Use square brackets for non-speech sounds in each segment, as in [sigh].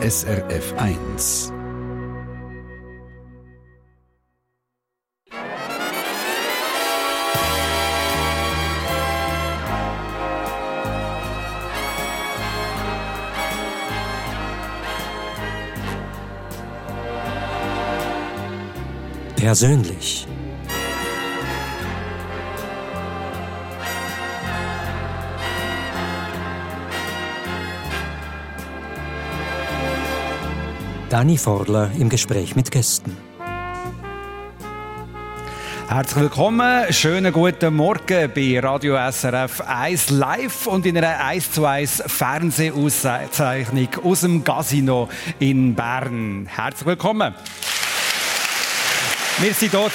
SRF 1. Persönlich. Dani Forler im Gespräch mit Gästen. Herzlich willkommen, schönen guten Morgen bei Radio SRF 1 live und in einer 1 zu 1 Fernsehauszeichnung aus dem Casino in Bern. Herzlich willkommen. Wir sind dort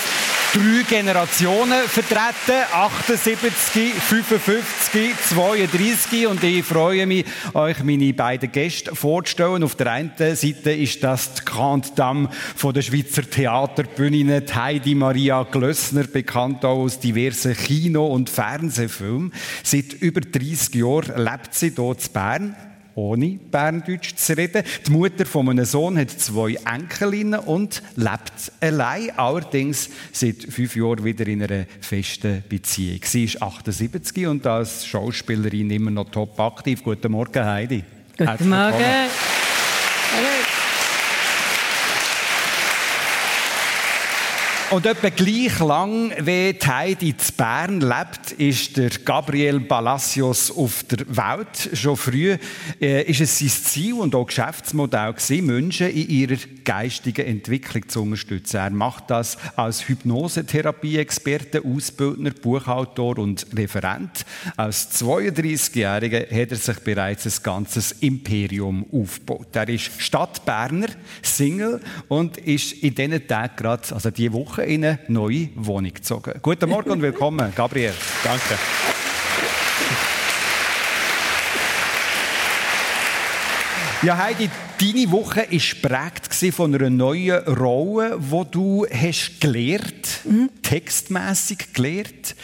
drei Generationen vertreten, 78, 55, 32 und ich freue mich, euch meine beiden Gäste vorzustellen. Auf der einen Seite ist das die Grande Dame von der Schweizer Theaterbühne, Heidi Maria Glössner, bekannt auch aus diversen Kino- und Fernsehfilmen. Seit über 30 Jahren lebt sie hier in Bern ohne Berndeutsch zu reden. Die Mutter von meinem Sohn hat zwei Enkelinnen und lebt allein, allerdings seit fünf Jahren wieder in einer festen Beziehung. Sie ist 78 und als Schauspielerin immer noch top aktiv. Guten Morgen, Heidi. Guten Morgen. Und etwa gleich lang, wie Heidi in Bern lebt, ist der Gabriel Palacios auf der Welt. Schon früh äh, ist es sein Ziel und auch Geschäftsmodell Menschen in ihrer geistigen Entwicklung zu unterstützen. Er macht das als Hypnosetherapie-Experte, Ausbildner, Buchautor und Referent. Als 32-Jähriger hat er sich bereits ein ganzes Imperium aufgebaut. Er ist Stadtberner, Single und ist in diesen Tagen gerade, also diese Woche, in eine neue Wohnung gezogen. Guten Morgen und willkommen, Gabriel. Danke. Ja, Heidi, deine Woche war geprägt von einer neuen Rolle, die du hast gelernt, mhm. textmässig gelernt.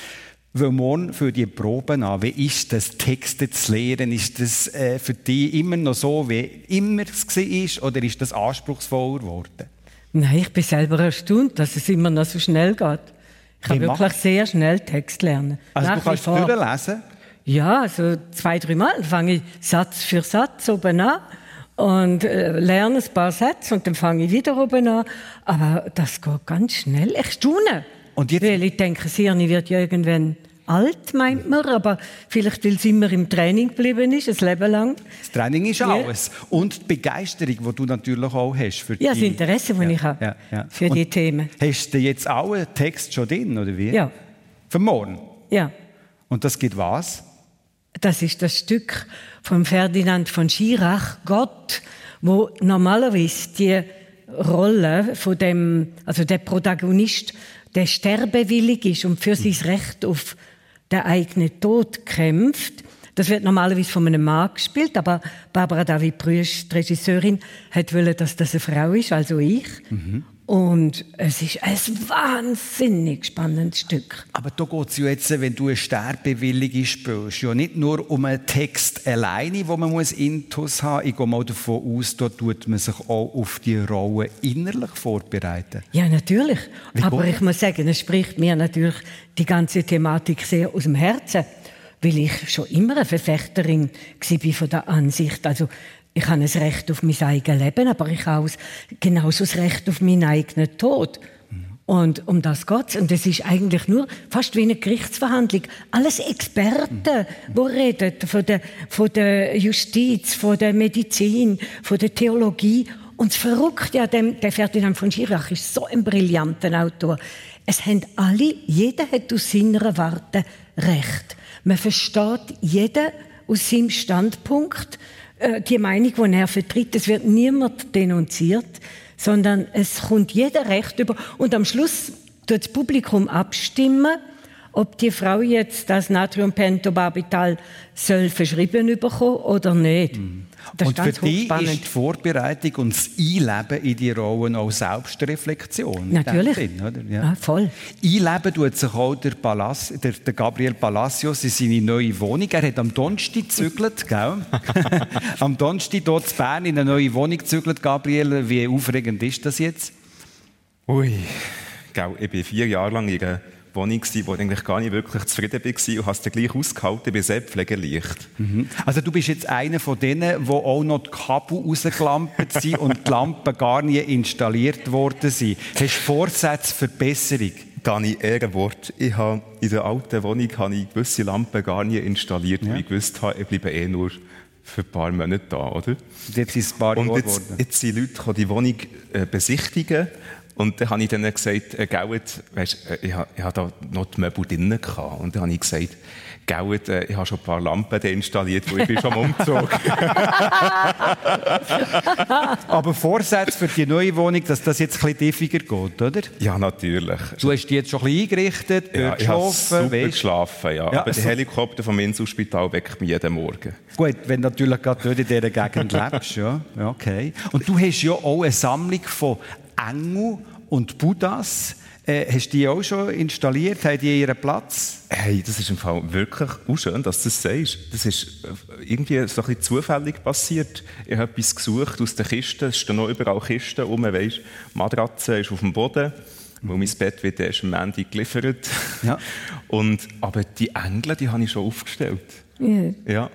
Weil morgen für die Proben an, wie ist das, Texte zu lernen? Ist das äh, für dich immer noch so, wie immer es war, oder ist das anspruchsvoller geworden? Nein, ich bin selber erstaunt, dass es immer noch so schnell geht. Ich kann wirklich sehr schnell Text lernen. Also Nach du kannst lesen? Ja, also zwei, drei Mal Dann fange ich Satz für Satz oben an und äh, lerne ein paar Sätze und dann fange ich wieder oben an. Aber das geht ganz schnell. Ich staune. Und jetzt? Weil ich denke, das Hirn wird ja irgendwann alt, meint man, aber vielleicht, weil es immer im Training geblieben ist, ein Leben lang. Das Training ist ja. alles. Und die Begeisterung, die du natürlich auch hast für Ja, das Interesse, das ja, ich habe ja, ja. für Und die Themen. Hast du jetzt auch einen Text schon drin, oder wie? Ja. Für morgen? Ja. Und das geht was? Das ist das Stück von Ferdinand von Schirach, Gott, wo normalerweise die Rolle von dem, also der Protagonist, der sterbewillig ist und für sein Recht auf den eigenen Tod kämpft. Das wird normalerweise von einem Mann gespielt, aber Barbara David Brüsch, die Regisseurin, hat wollen, dass das eine Frau ist, also ich. Mhm. Und es ist ein wahnsinnig spannendes Stück. Aber da geht es ja jetzt, wenn du eine Sterbewillige spielst, ja nicht nur um einen Text alleine, wo man muss Intus haben muss. Ich gehe mal davon aus, da tut man sich auch auf die Rolle innerlich vorbereiten. Ja, natürlich. Wie Aber ich muss sagen, es spricht mir natürlich die ganze Thematik sehr aus dem Herzen weil ich schon immer eine Verfechterin war von der Ansicht. Also ich habe ein Recht auf mein eigenes Leben, aber ich habe genauso das Recht auf meinen eigenen Tod. Und um das geht Und es ist eigentlich nur fast wie eine Gerichtsverhandlung. Alles Experten, die reden von der, von der Justiz, von der Medizin, von der Theologie. Und das Verrückte an dem, der Ferdinand von Schirach ist so ein brillanter Autor. Es haben alle, jeder hat aus seiner Warte Recht. Man versteht jeden aus seinem Standpunkt die Meinung, die er vertritt, es wird niemand denunziert, sondern es kommt jeder Recht über. Und am Schluss tut das Publikum abstimmen, ob die Frau jetzt das Natriumpentobarbital soll verschrieben bekommen oder nicht. Mhm. Und für dich ist die Vorbereitung und das Einleben in die Rollen auch Selbstreflexion. Natürlich. Sinn, oder? Ja. ja. voll. Einleben tut sich auch der, Palace, der, der Gabriel Palacios in seine neue Wohnung. Er hat am Donnerstag gezügelt, gell? [laughs] am Donnerstag dort in Bern in eine neue Wohnung gezügelt, Gabriel. Wie aufregend ist das jetzt? Ui, gell, ich bin vier Jahre lang in Wohnung, wo ich eigentlich gar nicht wirklich zufrieden war und habe es gleich ausgehalten, bin sehr pflegeleicht. Mhm. Also du bist jetzt einer von denen, wo auch noch die Kabel rausgelampt sind und die Lampen gar nie installiert worden sind. Hast du Vorsätze für Besserung? Gar nicht Ehrenwort. Ich habe in der alten Wohnung habe ich gewisse Lampen gar nie installiert, ja. weil ich gewusst habe, ich bleibe eh nur für ein paar Monate da, oder? Jetzt sind es ein paar Und jetzt, jetzt sind Leute, die die Wohnung äh, besichtigen und dann habe ich dann gesagt, äh, Gauet, weißt, äh, ich, ich hatte da noch die Möbel drinnen gehabt. Und dann habe ich gesagt, Gauet, äh, ich habe schon ein paar Lampen installiert, wo ich bin schon umgezogen. [laughs] Aber Vorsätze für die neue Wohnung, dass das jetzt ein bisschen tiefer geht, oder? Ja, natürlich. Du hast die jetzt schon ein bisschen eingerichtet, ja, ich habe super weißt? geschlafen, ja. ja. Aber der Helikopter vom Inselspital weckt mich jeden Morgen. Gut, wenn du natürlich gerade dort in dieser Gegend [laughs] lebst, ja. Okay. Und du hast ja auch eine Sammlung von Engel und Buddhas. Äh, hast du die auch schon installiert? Haben die ihren Platz? Hey, das ist im Fall wirklich auch schön, dass du das sagst. Das ist äh, irgendwie so ein bisschen zufällig passiert. Ich habe etwas gesucht aus den Kisten. Es stehen noch überall Kisten rum. Weißt, Matratze ist auf dem Boden. Weil mein Bett wird erst am Ende geliefert. Ja. [laughs] Und, aber die Engel, die habe ich schon aufgestellt. Ja. ja.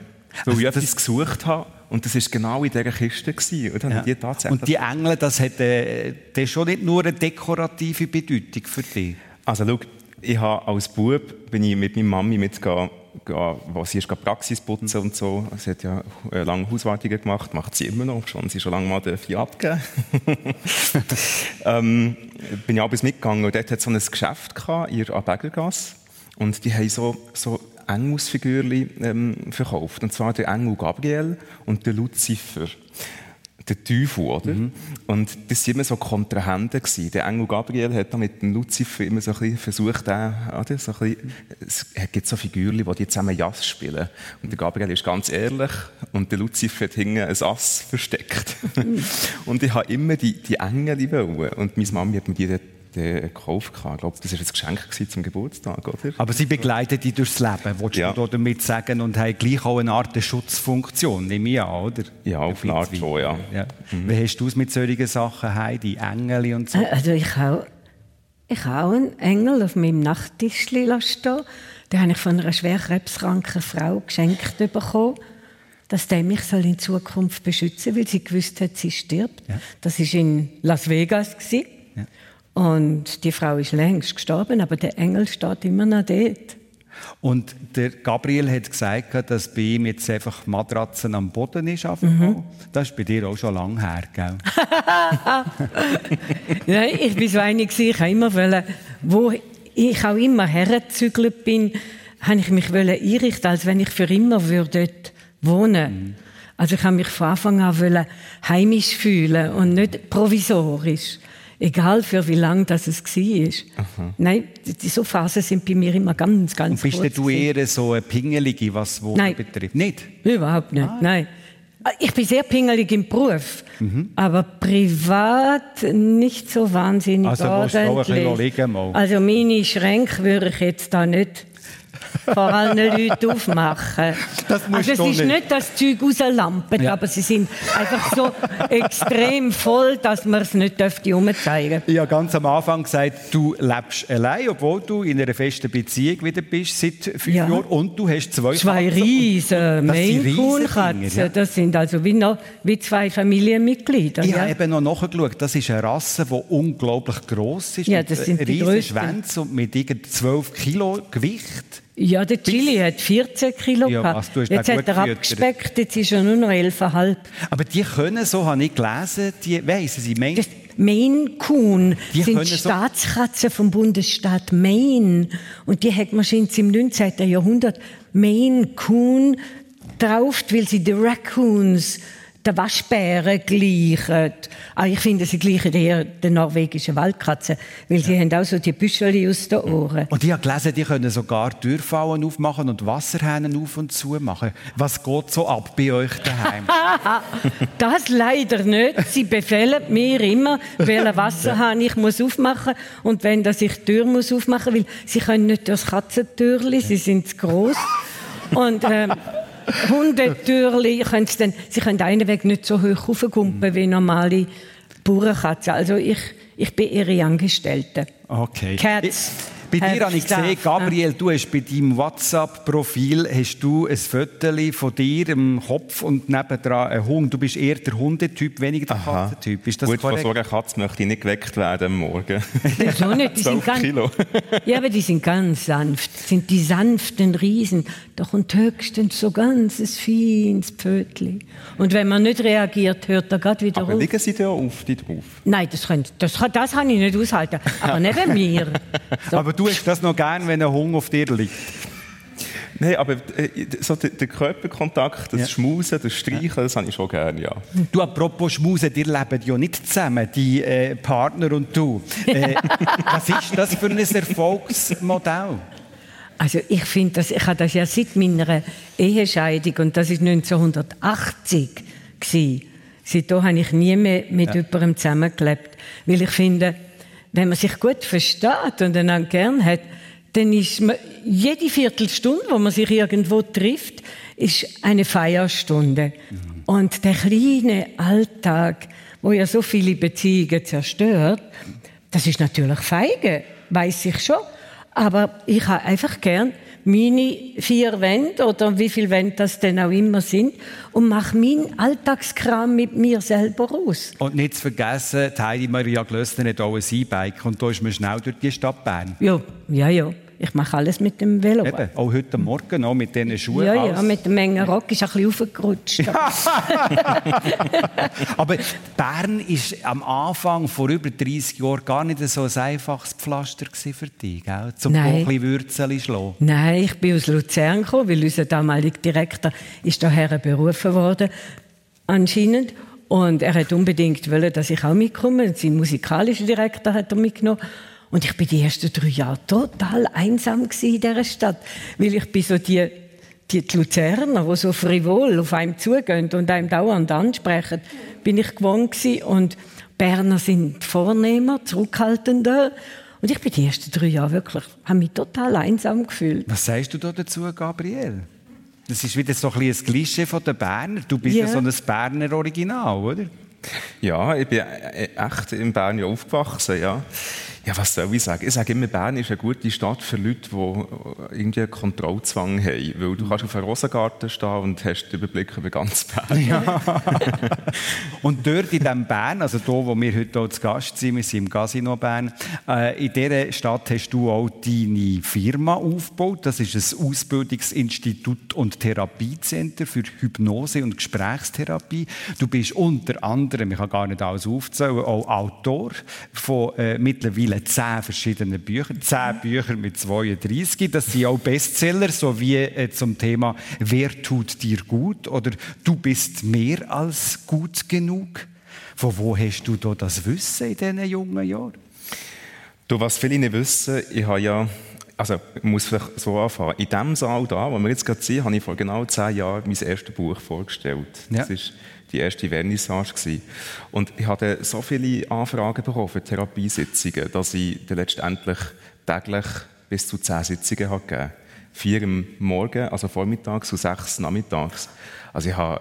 Weil also ich etwas gesucht habe und das war genau in dieser Kiste. Gewesen. Und, ja. die tatsächlich und die Engel, das hat äh, das schon nicht nur eine dekorative Bedeutung für dich? Also schau, ich habe als Bub bin ich mit meiner Mami mitgegangen, wo sie ist Praxis putzen und so. Sie hat ja äh, lange Hauswartungen gemacht, macht sie immer noch, schon sie schon lange mal dürfen abgeben. [laughs] ähm, bin ich abends mitgegangen und dort hat so ein Geschäft gehabt, der Abägergasse. Und die haben so, so Engelsfigürchen ähm, verkauft. Und zwar der Engel Gabriel und der Luzifer. Der Teufel, oder? Mhm. Und das waren immer so Kontrahenten. Gewesen. Der Engel Gabriel hat mit dem Luzifer immer so ein bisschen versucht, äh, oder? So ein bisschen, es gibt so Figürchen, die zusammen Jass spielen. Und der Gabriel ist ganz ehrlich und der Luzifer hat hinten ein Ass versteckt. Mhm. [laughs] und ich habe immer die, die Engel wollen. Und meine Mami hat mir die gekauft. Ich glaube, das war ein Geschenk zum Geburtstag, oder? Aber sie begleiten dich durchs Leben, willst ja. du damit sagen, und haben gleich auch eine Art Schutzfunktion, nehme ich an, oder? Ja, auf eine Art schon, ja. ja. Mhm. Wie hast du es mit solchen Sachen, Heidi, Engel und so? Also ich habe ich habe einen Engel auf meinem Nachttisch stehen. Den habe ich von einer schwer krebskranken Frau geschenkt bekommen, dass der mich soll in Zukunft beschützen soll, weil sie gewusst hat, sie stirbt. Ja. Das war in Las Vegas. Gewesen. Und die Frau ist längst gestorben, aber der Engel steht immer noch dort. Und der Gabriel hat gesagt, dass bei ihm jetzt einfach Matratzen am Boden ist. Mhm. Das ist bei dir auch schon lange her, gell? [laughs] Nein, ich bin so einig, ich habe immer wollen, wo ich auch immer hergezügelt bin, habe ich mich einrichten, als wenn ich für immer dort wohnen mhm. Also ich habe mich von Anfang an heimisch fühlen und nicht provisorisch. Egal für wie lang das es war. Aha. Nein, so Phasen sind bei mir immer ganz, ganz Und bist du eher so eine Pingelige, was Wohnen Nein. betrifft? Nicht? Überhaupt nicht, ah. nein. Ich bin sehr pingelig im Beruf, mhm. aber privat nicht so wahnsinnig also, ordentlich. Also meine Schränke würde ich jetzt da nicht vor allen Leuten aufmachen. Das also es ist nicht. nicht das Zeug rauslampen, ja. aber sie sind einfach so extrem voll, dass man es nicht umzeigen dürfte. Ich habe ganz am Anfang gesagt, du lebst allein, obwohl du in einer festen Beziehung wieder bist seit fünf ja. Jahren und du hast zwei Zwei riesen Maine Coon Katzen. Ja. Das sind also wie, noch, wie zwei Familienmitglieder. Ich habe eben noch nachgeschaut, das ist eine Rasse, die unglaublich gross ist. Ja, das sind die riesen Schwänze und mit 12 Kilo Gewicht. Ja, der Chili hat 14 Kilo ja, was, du hast Jetzt hat er abgespeckt, jetzt ist er nur noch 11,5. Aber die können, so habe ich gelesen, die weissen sie, Maine... Das Maine Coon die sind Staatskatzen vom Bundesstaat Maine. Und die hat man schon im 19. Jahrhundert Maine Coon drauf, weil sie die Raccoons den Waschbären gleichen. Ah, ich finde, sie gleichen eher den norwegischen Waldkatzen, weil sie haben auch so die Büschel aus den Ohren. Und ich habe gelesen, die können sogar Türfallen aufmachen und Wasserhähne auf und zu machen. Was geht so ab bei euch daheim? [laughs] das leider nicht. Sie befehlen mir immer, welchen [laughs] Wasserhahn ich muss aufmachen und wenn dass ich die Tür muss aufmachen, weil sie können nicht durchs Katzentürli, sie sind zu groß. Und ähm, Hundetürli, können sie, dann, sie können einen Weg nicht so hoch raufkumpen wie normale Bauernkatzen. Also ich, ich bin ihre Angestellte. Okay. Cats. Bei dir habe ich gesehen, Gabriel, du hast bei deinem WhatsApp-Profil hast du ein Foto von dir im Kopf und nebendran einen Hund. Du bist eher der Hundetyp, weniger der Aha. Katzentyp. Ist das Gut, korrekt? von so einer Katze möchte ich nicht geweckt werden am Morgen. Wieso nicht? Die [laughs] sind ganz, Kilo. [laughs] ja, aber die sind ganz sanft. Das sind die sanften Riesen. Doch und höchstens so ganz ein feines Pfötchen. Und wenn man nicht reagiert, hört er gerade wieder aber auf. liegen sie da auf, die drauf? Nein, das, können, das, das kann ich nicht aushalten. Aber neben mir. [laughs] So. Aber du hast das noch gern, wenn ein Hund auf dir liegt? Nein, aber äh, so der, der, Körperkontakt, das ja. Schmusen, das Streichen, ja. das habe ich schon gerne, ja. Du, apropos Schmusen, ihr lebt ja nicht zusammen, die äh, Partner und du. Äh, [laughs] was ist das für ein Erfolgsmodell? Also ich finde, ich habe das ja seit meiner Ehescheidung und das ist 1980 gewesen. Seitdem habe ich nie mehr mit ja. jemandem zusammengelebt, weil ich finde, wenn man sich gut versteht und einander gern hat, dann ist man, jede Viertelstunde, wo man sich irgendwo trifft, ist eine Feierstunde. Mhm. Und der kleine Alltag, wo ja so viele Beziehungen zerstört, das ist natürlich feige, weiß ich schon. Aber ich habe einfach gern meine vier Wände oder wie viele Wände das denn auch immer sind und mache meinen Alltagskram mit mir selber aus. Und nicht zu vergessen, Heidi Maria Glössner hat auch ein E-Bike und da ist man schnell durch die Stadt Bern. Ja, ja, ja. Ich mache alles mit dem Velo. Eben, auch heute Morgen noch mit diesen Schuhen. Ja, ja, mit der Menge Rock ist ein bisschen aufgerutscht. [laughs] Aber Bern ist am Anfang, vor über 30 Jahren, gar nicht so ein einfaches Pflaster für dich, gell? zum Nein. ein bisschen Würzel schlagen. Nein, ich bin aus Luzern gekommen, weil unser damaliger Direktor ist daher berufen worden, anscheinend. Und er hat unbedingt wollen, dass ich auch mitkomme. Sein musikalischer Direktor hat er mitgenommen. Und ich bin die ersten drei Jahre total einsam in dieser Stadt, weil ich bin so die, die Luzerner, die so frivol auf einem zugehen und einem dauernd ansprechen, bin ich gewohnt gewesen. Und Berner sind vornehmer, zurückhaltender. Und ich bin die ersten drei Jahre wirklich, habe mich total einsam gefühlt. Was sagst du da dazu, Gabriel? Das ist wieder so ein, ein Klischee von den Berner. Du bist ja, ja so ein Berner Original, oder? Ja, ich bin äh, echt in Bern aufgewachsen, ja. Ja, was soll ich sagen? Ich sage immer, Bern ist eine gute Stadt für Leute, die irgendwie einen Kontrollzwang haben. Weil du kannst auf einem Rosengarten stehen und hast den Überblick über ganz Bern. Ja. [laughs] und dort in diesem Bern, also da, wo wir heute hier zu Gast sind, wir sind im Casino Bern, äh, in dieser Stadt hast du auch deine Firma aufgebaut. Das ist ein Ausbildungsinstitut und Therapiecenter für Hypnose und Gesprächstherapie. Du bist unter anderem, ich kann gar nicht alles aufzählen, auch Autor von äh, mittlerweile mittlerweile zehn verschiedene Bücher, zehn Bücher mit 32. Das sind auch Bestseller, so wie äh, zum Thema Wer tut dir gut oder Du bist mehr als gut genug. Von wo hast du da das Wissen in diesen jungen Jahren? Du, was viele nicht wissen, ich habe ja also ich muss vielleicht so anfangen. In dem Saal da, wo wir jetzt gerade sind, habe ich vor genau zehn Jahren mein erstes Buch vorgestellt. Ja. Das ist die erste Vernissage gewesen. Und ich hatte so viele Anfragen bekommen für Therapiesitzungen, dass ich dann letztendlich täglich bis zu zehn Sitzungen habe gegeben. Vier am Morgen, also vormittags und sechs nachmittags. Also ich habe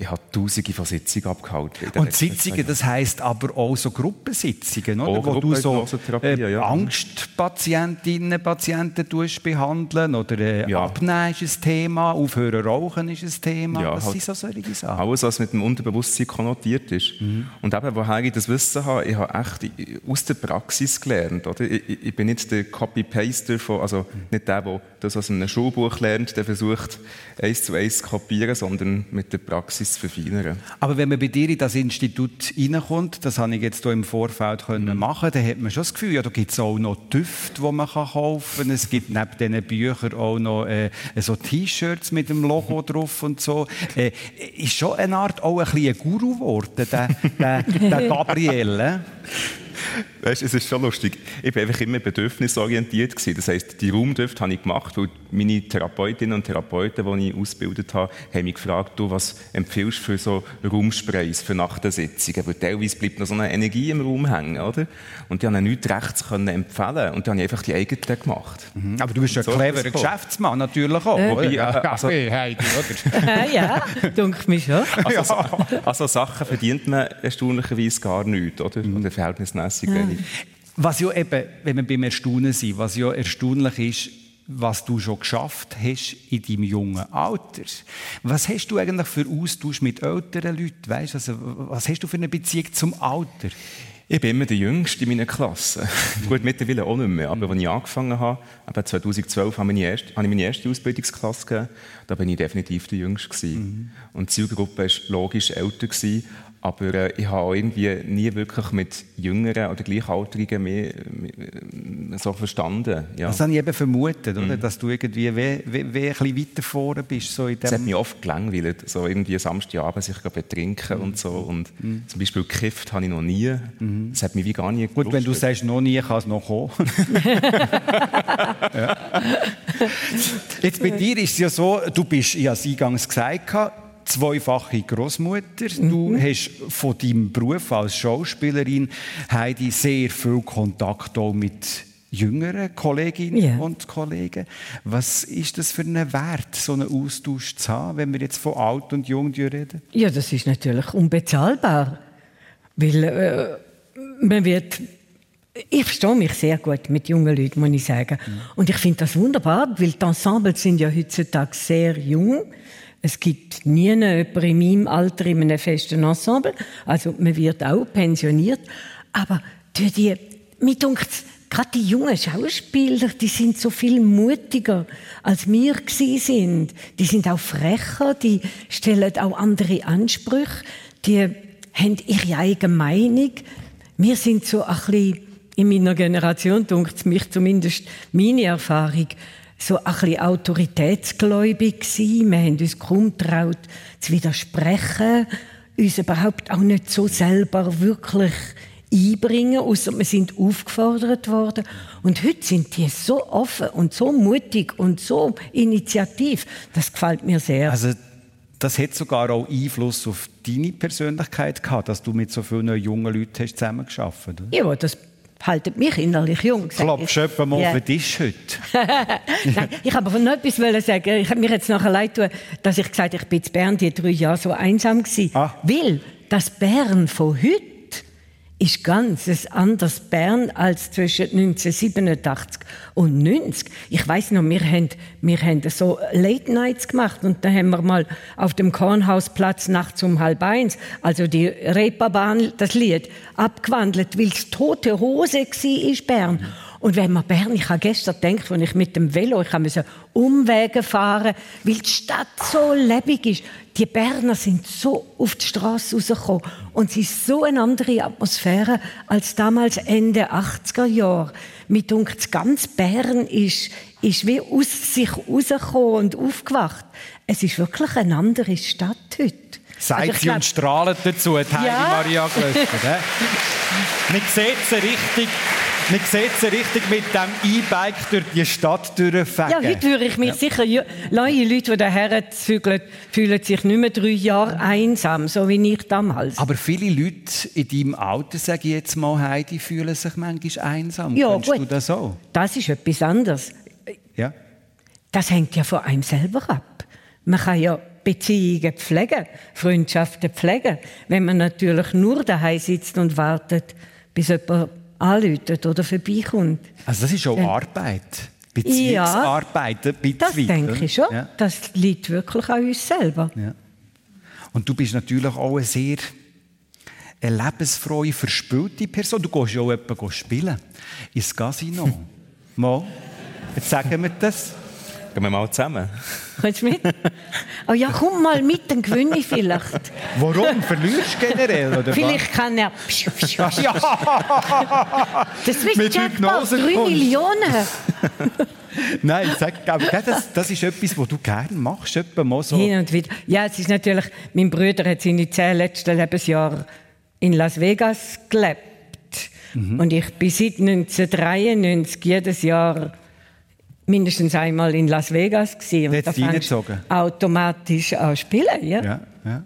ich habe tausende von Sitzungen abgehalten. Und Sitzungen, das heisst aber auch so Gruppensitzungen, oder? wo du so äh, ja. Angstpatientinnen, Patienten behandeln oder äh, ja. Abnehmen ist ein Thema, Aufhören rauchen ist ein Thema. Ja, das halt sind so solche Sachen. Alles, was mit dem Unterbewusstsein konnotiert ist. Mhm. Und eben, woher ich das Wissen habe, ich habe echt aus der Praxis gelernt. Oder? Ich, ich bin nicht der Copy-Paster, also nicht der, der das aus einem Schulbuch lernt, der versucht, eins zu eins zu kopieren, sondern mit der Praxis etwas verfeinern. Aber wenn man bei dir in das Institut reinkommt, das habe ich jetzt hier im Vorfeld können mhm. machen, dann hat man schon das Gefühl, ja, da gibt es auch noch Düfte, die man kaufen kann. Es gibt neben diesen Büchern auch noch äh, so T-Shirts mit dem Logo [laughs] drauf und so. Äh, ist schon eine Art auch ein bisschen ein Guru geworden, der, der, der [laughs] Gabriele. Weißt, es ist schon lustig. Ich war einfach immer bedürfnisorientiert. Gewesen. Das heisst, die Raumdüfte habe ich gemacht, weil meine Therapeutinnen und Therapeuten, die ich ausgebildet habe, haben mich gefragt, du, was empfiehlst du für so Raumsprays für nach den Sitzungen? Weil teilweise bleibt noch so eine Energie im Raum hängen, oder? Und die haben nichts rechts können empfehlen und dann habe ich einfach die eigenen gemacht. Mhm. Aber du bist ein so cleverer Geschäftsmann natürlich auch. Äh. Wobei, [laughs] äh, also, Heidi, oder? ja, denke mich schon. [laughs] Also, also, Sachen verdient man erstaunlicherweise gar nichts, oder? Mhm. Oder verhältnismäßig wenig. Was ja eben, wenn wir beim Erstaunen sind, was ja erstaunlich ist, was du schon geschafft hast in deinem jungen Alter. Was hast du eigentlich für Austausch mit älteren Leuten? Weißt, also, was hast du für eine Beziehung zum Alter? Ich bin immer der Jüngste in meiner Klasse. [laughs] Gut, mittlerweile auch nicht mehr. Aber als ich angefangen habe, 2012 habe ich, erste, habe ich meine erste Ausbildungsklasse gegeben. Da bin ich definitiv der Jüngste. Mhm. Und die Zielgruppe war logisch älter. Gewesen. Aber äh, ich habe irgendwie nie wirklich mit Jüngeren oder Gleichaltrigen mehr, mehr so verstanden. Ja. Das habe ich eben vermutet, oder? Mhm. dass du irgendwie wie, wie, wie ein bisschen weiter vorne bist. So in dem das hat mich oft gelangweilt, so irgendwie Samstagabend sich betrinken mhm. und so. Und mhm. Zum Beispiel gekifft habe ich noch nie. Mhm. Das hat mich wie gar nie Gut, wenn du sagst, noch nie, kann es noch kommen. [laughs] ja. Jetzt bei dir ist es ja so, du bist, ich habe es eingangs gesagt, zweifache Großmutter. Mhm. Du hast von deinem Beruf als Schauspielerin Heidi sehr viel Kontakt auch mit jüngeren Kolleginnen yeah. und Kollegen. Was ist das für ein Wert, so einen Austausch zu haben, wenn wir jetzt von alt und jung reden? Ja, das ist natürlich unbezahlbar, weil äh, man wird ich verstehe mich sehr gut mit jungen Leuten, muss ich sagen. Mhm. Und ich finde das wunderbar, weil die Ensembles sind ja heutzutage sehr jung. Es gibt nie jemanden in meinem Alter in einem festen Ensemble. Also man wird auch pensioniert. Aber durch die, mir denkt, gerade die jungen Schauspieler, die sind so viel mutiger, als wir sind. Die sind auch frecher, die stellen auch andere Ansprüche, die haben ihre eigene Meinung. Wir sind so ein bisschen, in meiner Generation, denkt mich zumindest meine Erfahrung, so ein bisschen autoritätsgläubig gewesen. Wir haben uns kaum getraut, zu widersprechen, uns überhaupt auch nicht so selber wirklich einbringen, außer wir sind aufgefordert worden. Und heute sind die so offen und so mutig und so initiativ. Das gefällt mir sehr. Also das hat sogar auch Einfluss auf deine Persönlichkeit gehabt, dass du mit so vielen jungen Leuten hast zusammengearbeitet hast. Ja, das haltet mich innerlich jung. Klappst du etwa mal yeah. auf den Tisch heute? [laughs] Nein, ich habe aber noch etwas sagen. Ich habe mir jetzt nachher leid tun, dass ich gesagt habe, ich bin in Bern die drei Jahre so einsam gewesen. Ah. Weil das Bern von heute ist ganz ein anderes Bern als zwischen 1987 und 90. Ich weiß noch, wir haben, wir haben so Late Nights gemacht und da haben wir mal auf dem Kornhausplatz nachts um halb eins, also die Reeperbahn, das Lied, abgewandelt, weil es tote Hose war, Bern. Und wenn man Bern, ich habe gestern gedacht, als ich mit dem Velo, ich musste Umwege fahren, weil die Stadt so lebendig ist. Die Berner sind so auf die Straße rausgekommen und es ist so eine andere Atmosphäre als damals Ende 80er Jahre. Mit uns ganz Bern ist, ist wie aus sich rausgekommen und aufgewacht. Es ist wirklich eine andere Stadt heute. Seid also, sie und strahlt dazu, die ja. Maria Glöckner. Man sieht sie richtig man sieht sie richtig mit dem E-Bike durch die Stadt durchfahren. Ja, heute würde ich mich ja. sicher, neue Leute, die daher zügeln, fühlen sich nicht mehr drei Jahre einsam, so wie ich damals. Aber viele Leute in deinem Alter, sage ich jetzt mal, Heidi, fühlen sich manchmal einsam. Ja, Kennst gut. du das auch? Das ist etwas anderes. Ja. Das hängt ja von einem selber ab. Man kann ja Beziehungen pflegen, Freundschaften pflegen, wenn man natürlich nur daheim sitzt und wartet, bis jemand anläutet oder vorbeikommt. Also das ist auch ja. Arbeit. Beziehungsarbeit, ja, ein Das denke ich schon. Ja. Das liegt wirklich an uns selber. Ja. Und du bist natürlich auch eine sehr eine lebensfrohe, verspülte Person. Du gehst ja auch jemanden spielen. Ins Casino. [laughs] Mal. Jetzt sagen wir das. Gehen wir mal zusammen. Kommst du mit? Oh ja, komm mal mit, dann gewinne ich vielleicht. Warum? Verlierst du generell, oder Vielleicht kann er... Ja, Das ist Mit Jackpot, Hypnose 3 kommst. Millionen. nein, sag, aber das, das ist etwas, was du gerne machst, mal so. Hin und wieder. Ja, es ist natürlich, mein Bruder hat seine zehn letzten Lebensjahre in Las Vegas gelebt. Mhm. Und ich bin seit 1993 jedes Jahr mindestens einmal in Las Vegas gewesen. Und Da reingezogen? automatisch an spielen, ja. Ja, ja.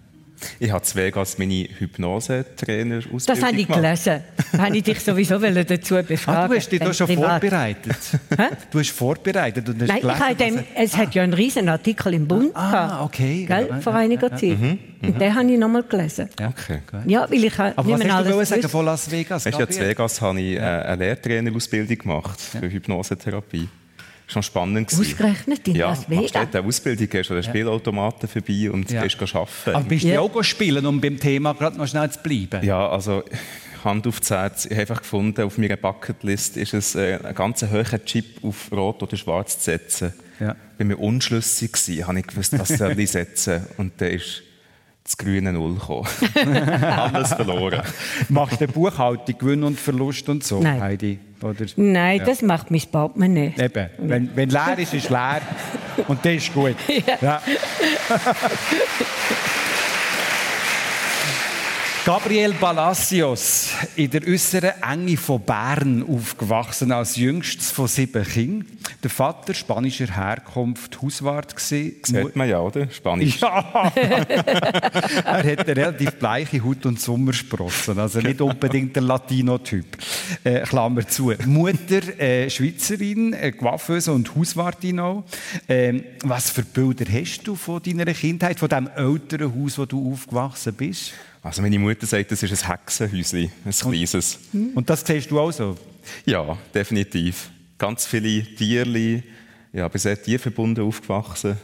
Ich habe in Vegas meine Hypnose-Trainer-Ausbildung Das habe ich gelesen. Da [laughs] habe ich dich sowieso dazu Ah, befragen. du hast dich da schon privat. vorbereitet. [laughs] Du hast vorbereitet und hast Nein, ich gelesen, habe dem, es hat ja einen riesen Artikel im Bund Ah, gehabt, okay. Gell, Ja, vor ja, einiger ja, Zeit. Und den habe ich nochmal gelesen. Ja, Okay. gut. Ja, weil ich Aber was hast du sagen von Las Vegas? Weißt du, in? Vegas habe ich äh, eine Lehrtrainerausbildung gemacht für Hypnosetherapie. Schon spannend. gewesen. Ausgerechnet in ja, Las machst Vegas? dort eine Ausbildung, gehst an den Spielautomaten vorbei und Ja. gehst arbeiten. Aber bist du Ja. auch go spielen, um beim Thema gerade noch schnell zu bleiben? Ja, also Hand aufs Herz. Ich habe einfach gefunden, auf meiner Bucketlist ist es, äh, einen ganz hohen Chip auf Rot oder Schwarz zu setzen. Ja. Bin mir unschlüssig gewesen, habe ich gewusst, was soll ich setzen. Und dann ist das grüne Null gekommen. [laughs] Alles verloren. Machst du Buchhaltung, Gewinn und Verlust und so, Nein. Heidi? Oder? Nein, das macht mein Portemonnaie. Eben, wenn, wenn leer ist, ist leer. Und das ist gut. [laughs] Ja. [laughs] Gabriel Palacios, in der äußeren Enge von Bern aufgewachsen, als jüngstes von sieben Kindern. Der Vater spanischer Herkunft Hauswart gewesen. Sieht man ja, oder? Spanisch. Ja! [laughs] er hat eine relativ bleiche Haut und Sommersprossen, also nicht unbedingt der Latino-Typ. Äh, Klammer zu. Mutter äh, Schweizerin, äh, Coiffeuse und Hauswartin auch. Ähm, was für Bilder hast du von deiner Kindheit, von dem älteren Haus, wo du aufgewachsen bist? Also meine Mutter sagt, das ist ein Hexenhäuschen, ein kleines. Und das siehst du auch so? Ja, definitiv. Ganz viele Tierli. Ja, bin sehr tierverbunden aufgewachsen.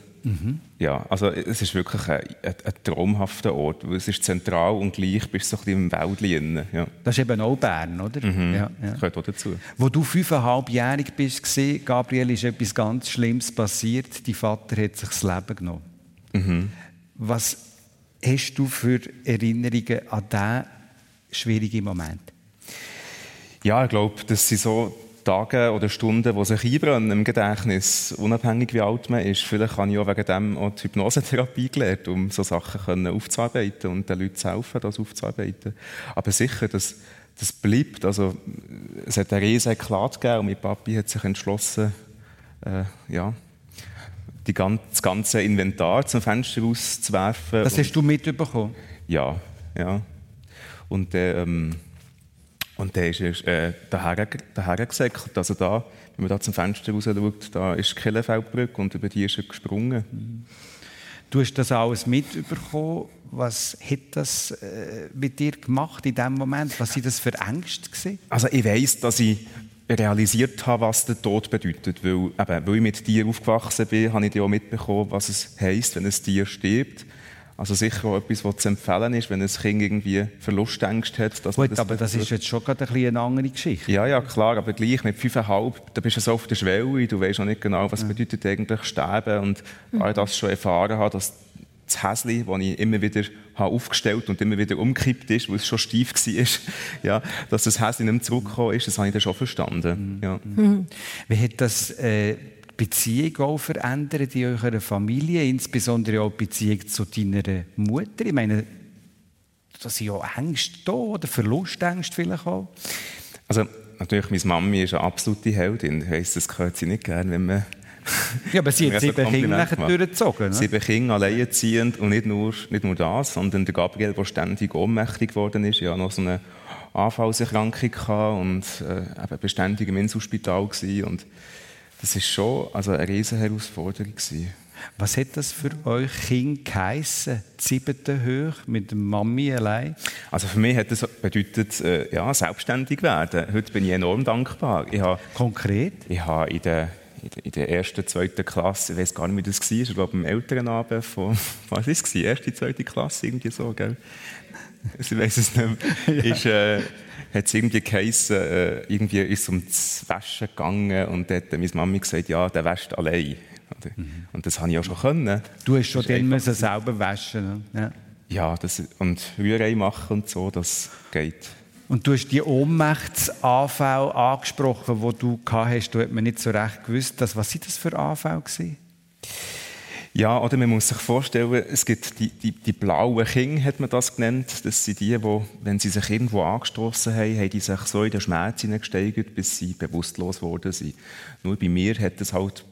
Ja, also es ist wirklich ein, ein, ein traumhafter Ort. Es ist zentral und gleich bist du so ein bisschen im Wäldchen. Ja, Das ist eben auch Bern, oder? Ja, ja. gehört auch dazu. Wo du fünfeinhalbjährig bist, Gabriel, ist etwas ganz Schlimmes passiert. Dein Vater hat sich das Leben genommen. Was hast du für Erinnerungen an diesen schwierigen Moment? Ja, ich glaube, das sind so Tage oder Stunden, die sich einbrennen im Gedächtnis, unabhängig wie alt man ist. Vielleicht habe ich auch wegen dem auch die Hypnosetherapie gelernt, um so Sachen aufzuarbeiten und den Leuten zu helfen, das aufzuarbeiten. Aber sicher, das, das bleibt. Also, es hat einen riesen Eklat gegeben und mein Papi hat sich entschlossen, äh, ja, die gan das ganze Inventar zum Fenster rauszuwerfen. Das hast du mitbekommen? ja, ja. Und dann, ähm, und dann ist er äh, daher, daher gesäckelt. Also da, wenn man da zum Fenster raus schaut, da ist die Killenfeldbrücke und über die ist er gesprungen. Du hast das alles mitbekommen. Was hat das äh, mit dir gemacht in dem Moment? Was sind das für Ängste gewesen? Also ich weiss, dass ich realisiert habe, was der Tod bedeutet. Weil, eben, weil ich mit Tieren aufgewachsen bin, habe ich auch mitbekommen, was es heisst, wenn ein Tier stirbt. Also sicher auch etwas, was zu empfehlen ist, wenn ein Kind irgendwie Verlustängste hat. Dass Gut, aber das ist jetzt schon gerade ein bisschen eine andere Geschichte. Ja, ja, klar, aber gleich mit fünfeinhalb, da bist du so auf der Schwelle, du weißt noch nicht genau, was bedeutet eigentlich sterben und all das schon erfahren habe, dass das Häsli, das ich immer wieder habe aufgestellt und immer wieder umgekippt ist, weil es schon steif [laughs] war, ja, dass das Häsli nicht mehr zurückgekommen ist, das habe ich dann schon verstanden. Ja. Wie hat das äh, die Beziehung auch verändert in eurer Familie, insbesondere auch die Beziehung zu deiner Mutter? Ich meine, da sind ja Ängste da oder Verlustängste vielleicht auch. Also natürlich, meine Mami ist eine absolute Heldin. Ich weiss, das gehört sie nicht gerne, wenn man [laughs] Ja, aber sie hat sieben Kinder nachher durchgezogen. Ne? Sieben Kinder alleinerziehend und nicht nur, nicht nur das, sondern der Gabriel, der ständig ohnmächtig geworden ist, ja noch so eine Anfallserkrankung gehabt und äh, eben beständig im Inselspital gewesen. und das ist schon also eine riesige Herausforderung gewesen. Was hat das für euch Kind geheissen? Siebte Höhe mit Mami allein? Also für mich hat das bedeutet, äh, ja, selbstständig werden. Heute bin ich enorm dankbar. Ich habe, Konkret? ich habe in der in der- ersten, zweiten Klasse, ich weiß gar nicht, wie das war, ich glaube am Elternabend von, [laughs] was ist es, erste, zweite Klasse, irgendwie so, gell? Ich weiß es nicht mehr. [laughs] Ist, äh, hat es irgendwie geheissen, äh, irgendwie ist es um das Waschen gegangen und hat meine Mami gesagt, ja, der wäscht allein. Mhm. Und das habe ich auch schon können. Du hast schon dann müssen selber waschen. Ja, ja das, und Rührei machen und so, das geht. Und du hast die Ohnmachtsanfälle angesprochen, die du hast. Du hast mir nicht so recht gewusst. Das, was waren das für Anfälle? Gewesen? Ja, oder man muss sich vorstellen, es gibt die, die, die blauen Kinder, hat man das genannt. Das sind die, die, wenn sie sich irgendwo angestoßen haben, haben die sich so in den Schmerz gesteigert, bis sie bewusstlos geworden sind. Nur bei mir hat das halt,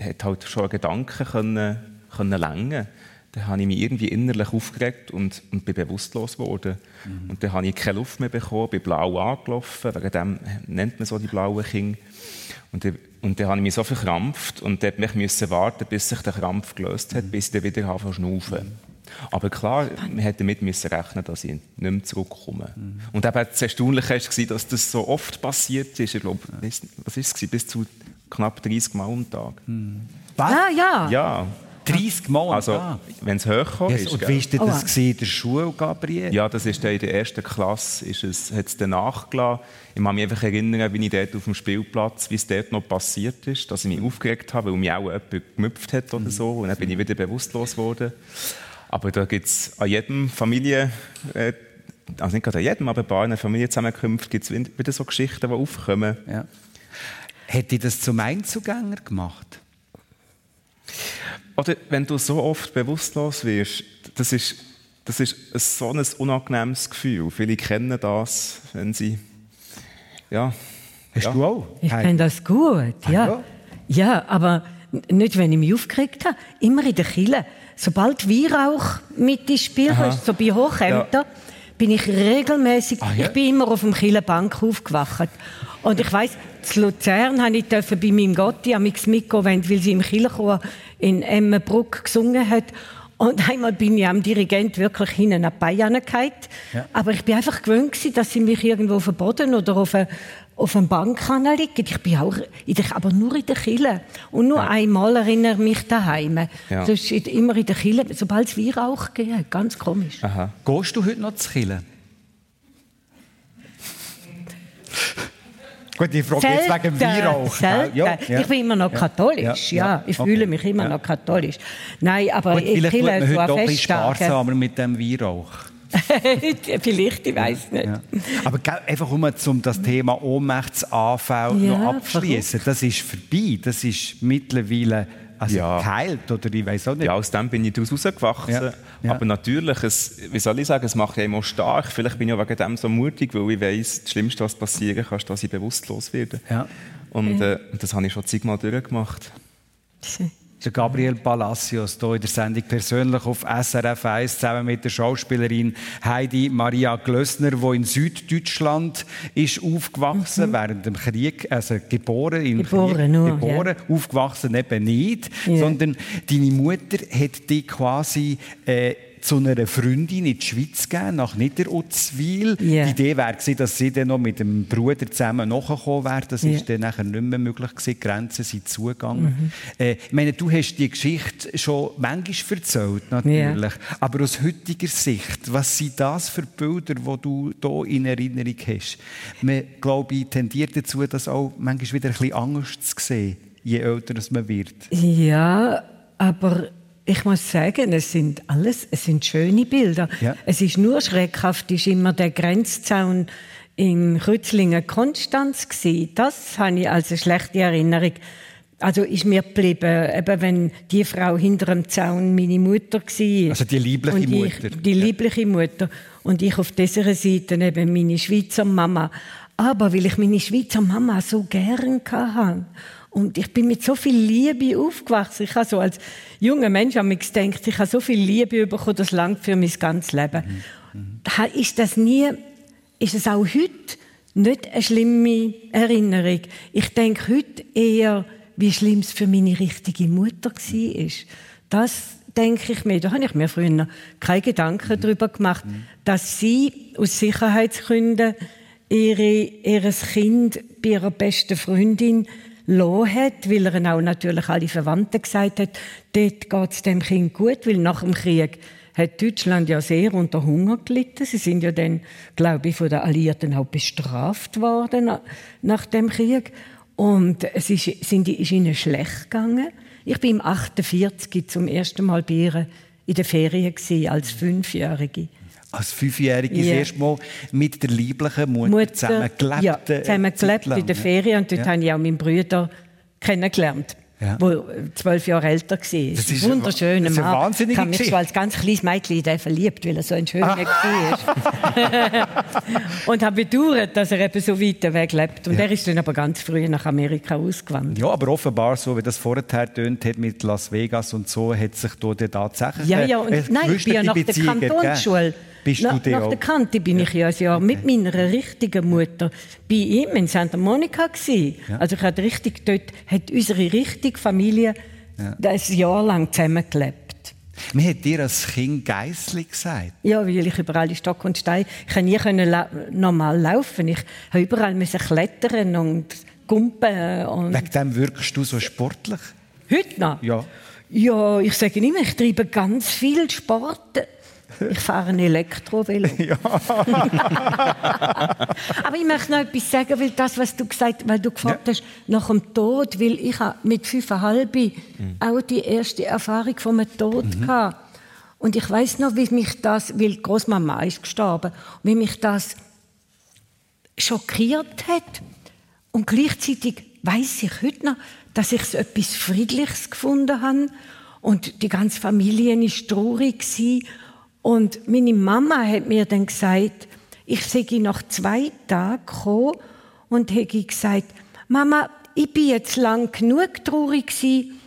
hat halt schon ein Gedanke können, können lenken. Dann habe ich mich irgendwie innerlich aufgeregt und, und bin bewusstlos geworden. Mhm. Und dann habe ich keine Luft mehr bekommen, bin blau angelaufen, wegen dem nennt man so die blauen Kinder. Und dann, und dann habe ich mich so verkrampft und dann musste ich warten, bis sich der Krampf gelöst hat, bis ich dann wieder anfangen schnaufen. Aber klar, man hätte damit müssen rechnen, dass ich nicht mehr zurückkomme. Mhm. Und eben das Erstaunliche war, dass das so oft passiert ist. Ich glaube, was war es? Bis zu knapp 30 Mal am Tag. Mhm. Was? Ah, ja. Ja. 30 Mal? Also, ah. wenn es hochkommt. Yes, und wie war das oh. in der Schule, Gabriel? Ja, das ist in der ersten Klasse, ist es, hat es dann nachgelassen. Ich kann mich einfach erinnern, wie ich dort auf dem Spielplatz, wie es dort noch passiert ist, dass ich mich aufgeregt habe, weil mich auch jemand gemüpft hat oder so. Und dann bin ich wieder bewusstlos geworden. Aber da gibt es an jedem Familie, äh, also nicht gerade an jedem, aber bei einer Familienzusammenkunft gibt es wieder so Geschichten, die aufkommen. Ja. Hätte ich das zum Einzugänger gemacht? Oder wenn du so oft bewusstlos wirst, das ist, das ist ein so ein unangenehmes Gefühl. Viele kennen das, wenn sie. Ja. Hast ja. du auch? Ich kenne das gut, ah, ja. ja. Ja, aber nicht, wenn ich mich aufgeregt habe. Immer in der Kille. Sobald Weihrauch mit ins Spiel kommt, so bei Hochämtern, ja. bin ich regelmäßig. Ah, ja? Ich bin immer auf dem Killenbank aufgewacht. Und ich weiß, zu Luzern habe ich bei meinem Gotti am mitgehen, weil sie im Kirchenchor in Emmenbruck gesungen hat. Und einmal bin ich am Dirigent wirklich hinten an die Beine ja. Aber ich bin einfach gewöhnt gewesen, dass sie mich irgendwo auf dem Boden oder auf einer auf Bank liegen. Ich bin auch, der, aber nur in der Kille. Und nur ja. einmal erinnere ich mich daheim. Ja. Sonst immer in der Kille, sobald es Weihrauch geht. Ganz komisch. Aha. Gehst du heute noch zur Kille? [laughs] Gut, ich frage jetzt wegen dem Weihrauch. Ja, ja. Ich bin immer noch katholisch, ja. ja. Ich fühle mich immer noch katholisch. Nein, aber Gut, ich will man heute doch ein bisschen sparsamer mit dem Weihrauch. [laughs] Vielleicht, ich weiß nicht. Ja. Aber einfach um das Thema Ohnmachtsanfall ja, noch abzuschließen, das ist vorbei. Das ist mittlerweile also ja. geheilt oder ich weiß auch nicht. Ja, aus dem bin ich daraus rausgewachsen. Ja. Ja. Aber natürlich, es, wie soll ich sagen, es macht mich immer stark. Vielleicht bin ich auch wegen dem so mutig, weil ich weiß, das Schlimmste, was passieren kann, ist, dass ich bewusstlos werde. Ja. Und äh, das habe ich schon zigmal durchgemacht der Gabriel Palacios hier in der Sendung persönlich auf SRF 1 zusammen mit der Schauspielerin Heidi Maria Glössner, die in Süddeutschland ist aufgewachsen mhm. während dem Krieg, also geboren in geboren, Krieg, nur, geboren, ja. aufgewachsen eben nicht, ja. sondern deine Mutter hat dich quasi äh, zu einer Freundin in die Schweiz gehen, nach Niederutzwil. Yeah. Die Idee gewesen, dass sie dann noch mit dem Bruder zusammen nachgekommen wäre. Das yeah. ist dann nachher nicht mehr möglich gewesen. Die Grenzen sind zugegangen. Mhm. Äh, ich meine, du hast die Geschichte schon manchmal erzählt, natürlich. Yeah. Aber aus heutiger Sicht, was sind das für Bilder, die du hier in Erinnerung hast? Man, glaube ich, tendiert dazu, das auch manchmal wieder ein bisschen Angst zu sehen, je älter man wird. Ja, aber ich muss sagen, es sind alles, es sind schöne Bilder. Ja. Es ist nur schreckhaft, ist immer der Grenzzaun in Rützlingen Konstanz gewesen. Das habe ich als eine schlechte Erinnerung. Also ist mir geblieben, eben wenn die Frau hinter dem Zaun meine Mutter war. Also die liebliche ich, Mutter. Die liebliche Mutter. Und ich auf dieser Seite eben meine Schweizer Mama. Aber weil ich meine Schweizer Mama so gern hatte und ich bin mit so viel Liebe aufgewachsen. Ich habe so als junger Mensch an mich gedacht, ich habe so viel Liebe bekommen, das langt für mein ganzes Leben. Mhm. Ist das nie, ist es auch heute nicht eine schlimme Erinnerung? Ich denke heute eher, wie schlimm es für meine richtige Mutter war. Das denke ich mir, da habe ich mir früher keine Gedanken mhm. darüber gemacht, mhm. dass sie aus Sicherheitsgründen ihre, ihres Kind bei ihrer besten Freundin lassen hat, weil er auch natürlich alle Verwandten gesagt hat, dort geht es dem Kind gut, weil nach dem Krieg hat Deutschland ja sehr unter Hunger gelitten. Sie sind ja dann, glaube ich, von den Alliierten auch bestraft worden nach dem Krieg. Und es ist, sind, ist ihnen schlecht gegangen. Ich bin im 48 zum ersten Mal bei ihr in der Ferien als Fünfjährige. Als Fünfjährige yeah. das erste Mal mit der lieblichen Mutter, Mutter zusammen gelebt. Ja, zusammen gelebt in der Ferien und dort ja. habe ich auch meinen Bruder kennengelernt. Ja. wo zwölf Jahre älter war. Das ist ein wunderschöner Mann. Wahnsinnige ich habe mich schon als ganz kleines Mädchen in den verliebt, weil er so ein schöner [laughs] war. [laughs] und habe bedauert, dass er eben so weit weg lebt. Und ja. er ist dann aber ganz früh nach Amerika ausgewandert. Ja, aber offenbar, so wie das vorher tönt hat mit Las Vegas und so, hat sich dort tatsächlich Ja, ja, und, nein, ich bin ja nach der Kantonsschule. Bist Na, du nach auch? der Kante bin ich ja ein Jahr mit meiner richtigen Mutter bei ihm in Santa Monica gewesen. Also ich hatte richtig dort hat unsere richtige Familie ja. ein Jahr lang zusammengelebt. Man hat dir als Kind Geissli gesagt? Ja, weil ich überall in Stock und Stein, ich konnte nie können la normal laufen. Ich musste überall müssen klettern und gumpen. Und Wegen dem wirkst du so sportlich? Heute noch? Ja. Ja, ich sage immer, ich treibe ganz viel Sport. Ich fahre ein Elektrovelo. [laughs] Ja. [laughs] Aber ich möchte noch etwas sagen, weil das, was du gesagt weil du gefragt ja. hast, nach dem Tod, weil ich mit fünfeinhalb mhm. auch die erste Erfahrung vom Tod mhm. hatte. Und ich weiß noch, wie mich das, weil Großmama ist gestorben, wie mich das schockiert hat. Und gleichzeitig weiß ich heute noch, dass ich so etwas Friedliches gefunden habe. Und die ganze Familie war traurig. Und meine Mama hat mir dann gesagt, ich sei nach zwei Tagen gekommen und hätte gesagt, Mama, ich bin jetzt lang genug traurig gewesen.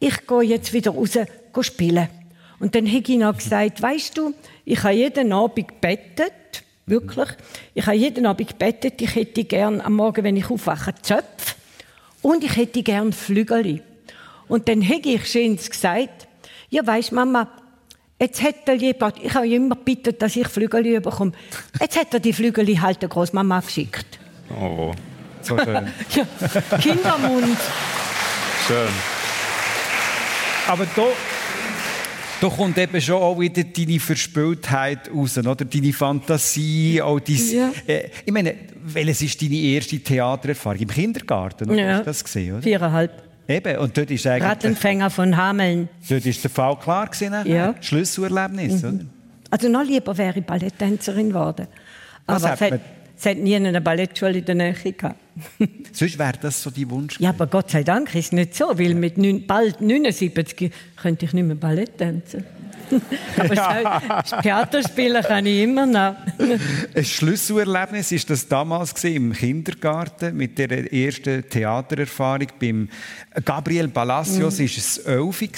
Ich gehe jetzt wieder raus spielen. Und dann hätte ich noch gesagt, weißt du, ich habe jeden Abend gebettet, wirklich. Ich habe jeden Abend gebettet, ich hätte gern am Morgen, wenn ich aufwache, Zöpfe. Und ich hätte gern Flügel. Und dann hätte ich schön gesagt, ja, weißt Mama, Jetzt hat er jemand, ich habe immer gebeten, dass ich Flügel bekomme. Jetzt hat er die Flügel halt der Großmama geschickt. Oh, so [laughs] schön. ja, Kindermund. Schön. Aber da, da kommt eben schon auch wieder deine Verspieltheit raus, oder? Deine Fantasie, auch dein, Ja. äh, ich meine, welches ist deine erste Theatererfahrung? Im Kindergarten, oder? Ja. Hast du das gesehen, oder? Viereinhalb. Eben, und dort ist eigentlich... Rattenfänger von Hameln. Dort ist der Fall klar gewesen, nachher. Ja. Schlüsselerlebnis, oder? Also noch lieber wäre ich Balletttänzerin geworden. Was Aber es hat, es hat nie eine Ballettschule in der Nähe gehabt. [laughs] Sonst wäre das so dein Wunsch Ja, aber Gott sei Dank ist es nicht so, weil mit neun, bald 79 könnte ich nicht mehr Ballett tanzen. [laughs] aber das Theaterspielen kann ich immer noch. [laughs] Ein Schlüsselerlebnis ist das damals im Kindergarten mit der ersten Theatererfahrung beim Gabriel Palacios Mhm. ist es elfi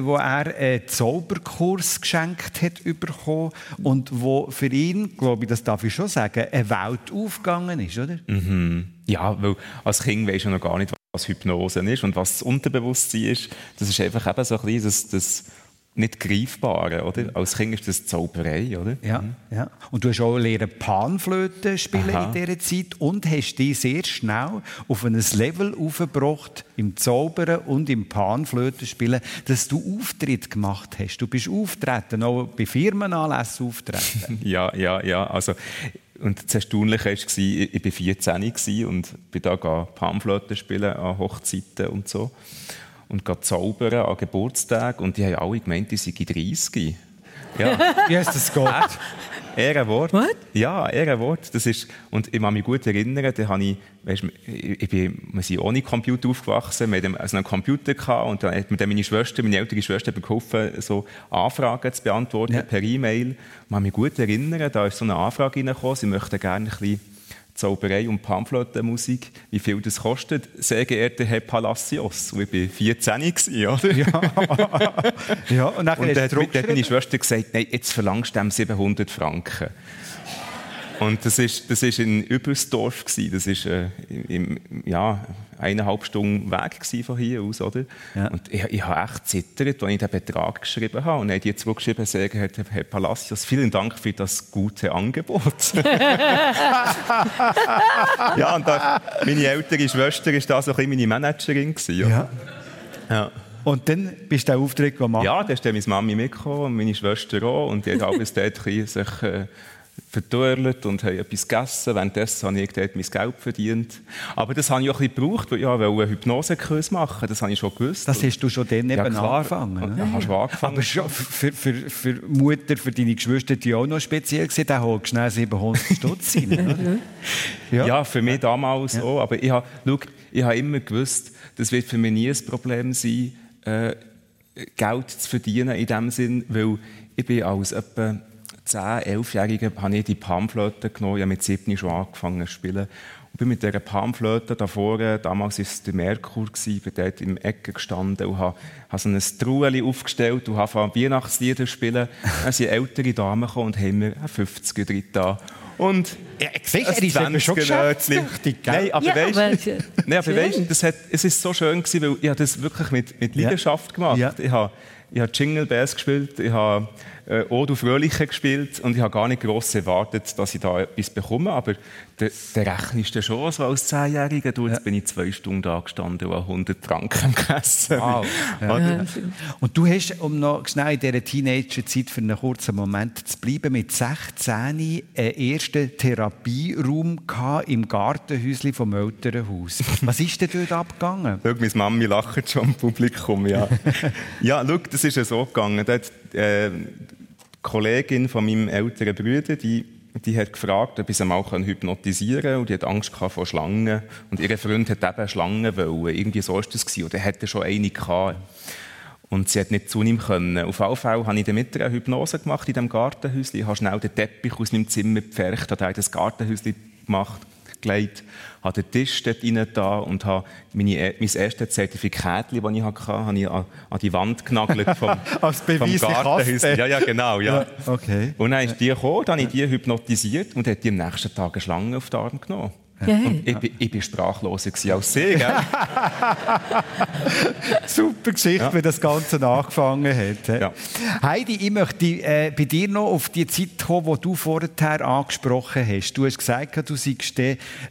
wo er einen Zauberkurs geschenkt hat bekommen und wo für ihn, glaube ich, das darf ich schon sagen, eine Welt aufgegangen ist, oder? Ja, weil als Kind weisst du noch gar nicht, was Hypnose ist und was das Unterbewusstsein ist. Das ist einfach eben so ein bisschen das, das nicht Greifbare, oder? Als Kind ist das Zauberei, oder? Ja, ja. Und du hast auch lernen Panflöte spielen Aha. in dieser Zeit und hast dich sehr schnell auf ein Level aufgebracht im Zaubern und im Panflöte spielen, dass du Auftritt gemacht hast. Du bist auftreten, auch bei Firmenanlässen auftreten. [laughs] Ja, ja, ja. Also, und das Erstaunliche war, ich war 14 gewesen und bin da Panflöte spielen an Hochzeiten und so. Und zaubern an Geburtstagen. Und die haben alle gemeint, ich sei 30. Ja, [laughs] Wie heißt das geht? Ehrenwort. What? Ja, Ehrenwort. Das ist, und ich kann mich gut erinnern, da habe ich, weißt, ich, bin, wir sind ohne Computer aufgewachsen, wir hatten also einen Computer gehabt und dann hat mir dann meine Schwester, meine ältere Schwester, mir geholfen, so Anfragen zu beantworten Ja. per E-Mail. Ich kann mich gut erinnern, da ist so eine Anfrage reingekommen, sie möchten gerne ein bisschen Zauberei und Pamphletenmusik, wie viel das kostet. Sehr geehrter Herr Palacios, und ich war 14 gewesen, oder? Ja, und nachher Und dann hat, meine. Schwester gesagt, nein, jetzt verlangst du dem 700 Franken. Und das ist, das ist in Übelsdorf gewesen. Das ist äh, im, ja, eineinhalb Stunden Weg von hier aus, oder? Ja. Und ich, ich habe echt zittert, als ich den Betrag geschrieben habe. Und dann hat die zurückgeschrieben, sehr geehrter Herr Palacios, vielen Dank für das gute Angebot. [laughs] ja, und da, meine ältere Schwester war da so ein bisschen meine Managerin. Gewesen? Ja. ja. Und dann bist du den Auftritt gemacht. Ja, da ist dann meine Mami mitgekommen und meine Schwester auch. Und die hat alles dort sich äh, verdurrt und habe etwas gegessen. Währenddessen habe ich dort mein Geld verdient. Aber das habe ich auch ein bisschen gebraucht, weil ich einen Hypnosekurs machen Das habe ich schon gewusst. Das hast du schon dann ja, eben klar. angefangen. Ja, hast du angefangen. Aber schon für, für, für Mutter, für deine Geschwister, die auch noch speziell gewesen, da holst schnell 700 Stutz rein. [laughs] ja. ja, für mich damals ja. auch. Aber ich habe, schau, ich habe immer gewusst, das wird für mich nie ein Problem sein, äh, Geld zu verdienen in dem Sinn, weil ich bin als etwa 10, 11-Jähriger habe ich die Palmflöte genommen, ich habe mit 7 schon angefangen zu spielen. Und bin mit dieser Palmflöte da vorne, damals war es der Merkur, ich bin dort im Ecke gestanden und habe, habe so ein Trueli aufgestellt und habe Weihnachtslieder spielen. [laughs] Dann sind ältere Damen gekommen und haben mir 50er drin da. Und ja, sicher, er ist eben schon geschäftstüchtig. Nein, aber ja, weißt, aber, nein, aber weißt, das hat, es ist so schön gewesen, weil ich das wirklich mit, mit Leidenschaft gemacht. Ja. Ich habe, ich habe Jingle Bells gespielt, ich habe äh, Odo Fröhliche gespielt und ich habe gar nicht gross erwartet, dass ich da etwas bekomme, aber der, der rechnest du schon so als Zehnjähriger. Du, jetzt ja. bin ich zwei Stunden da gestanden und 100 Franken gegessen. Wow. [laughs] Ja. Und du hast, um noch schnell in dieser Teenager-Zeit für einen kurzen Moment zu bleiben, mit 16 einen ersten Therapieraum im Gartenhäuschen vom Elternhaus. Was ist denn dort abgegangen? Schau, meine Mami lacht schon im Publikum, ja. [laughs] ja, schau, das ist ja so gegangen. Dort, äh, Kollegin von meinem älteren Bruder, die, die hat gefragt, ob ich sie mal hypnotisieren kann. Und die hat Angst vor Schlangen. Und ihr Freund hat eben Schlangen wollen. Irgendwie so war das. Gewesen. Und er hatte schon eine gehabt. Und sie hat nicht zu ihm können. Auf jeden Fall habe ich dann mit eine Hypnose gemacht in diesem Gartenhäuschen. Ich habe schnell den Teppich aus meinem Zimmer gepfercht, habe das Gartenhäuschen gemacht, gelegt, habe den Tisch dort rein da und habe meine, mein erstes Zertifikat, das ich hatte, habe ich an, an die Wand genagelt vom, [laughs] Als Beweis vom Gartenhaus. Ja, ja, genau. Ja. ja. okay. Und dann ist die gekommen, dann habe ich die hypnotisiert und hat die am nächsten Tag eine Schlange auf den Arm genommen. Ja, ich, ich, ich bin sprachloser als sie. Gell? [laughs] Super Geschichte, ja. wie das Ganze angefangen hat. Ja. Heidi, ich möchte äh, bei dir noch auf die Zeit kommen, die du vorher angesprochen hast. Du hast gesagt, du seist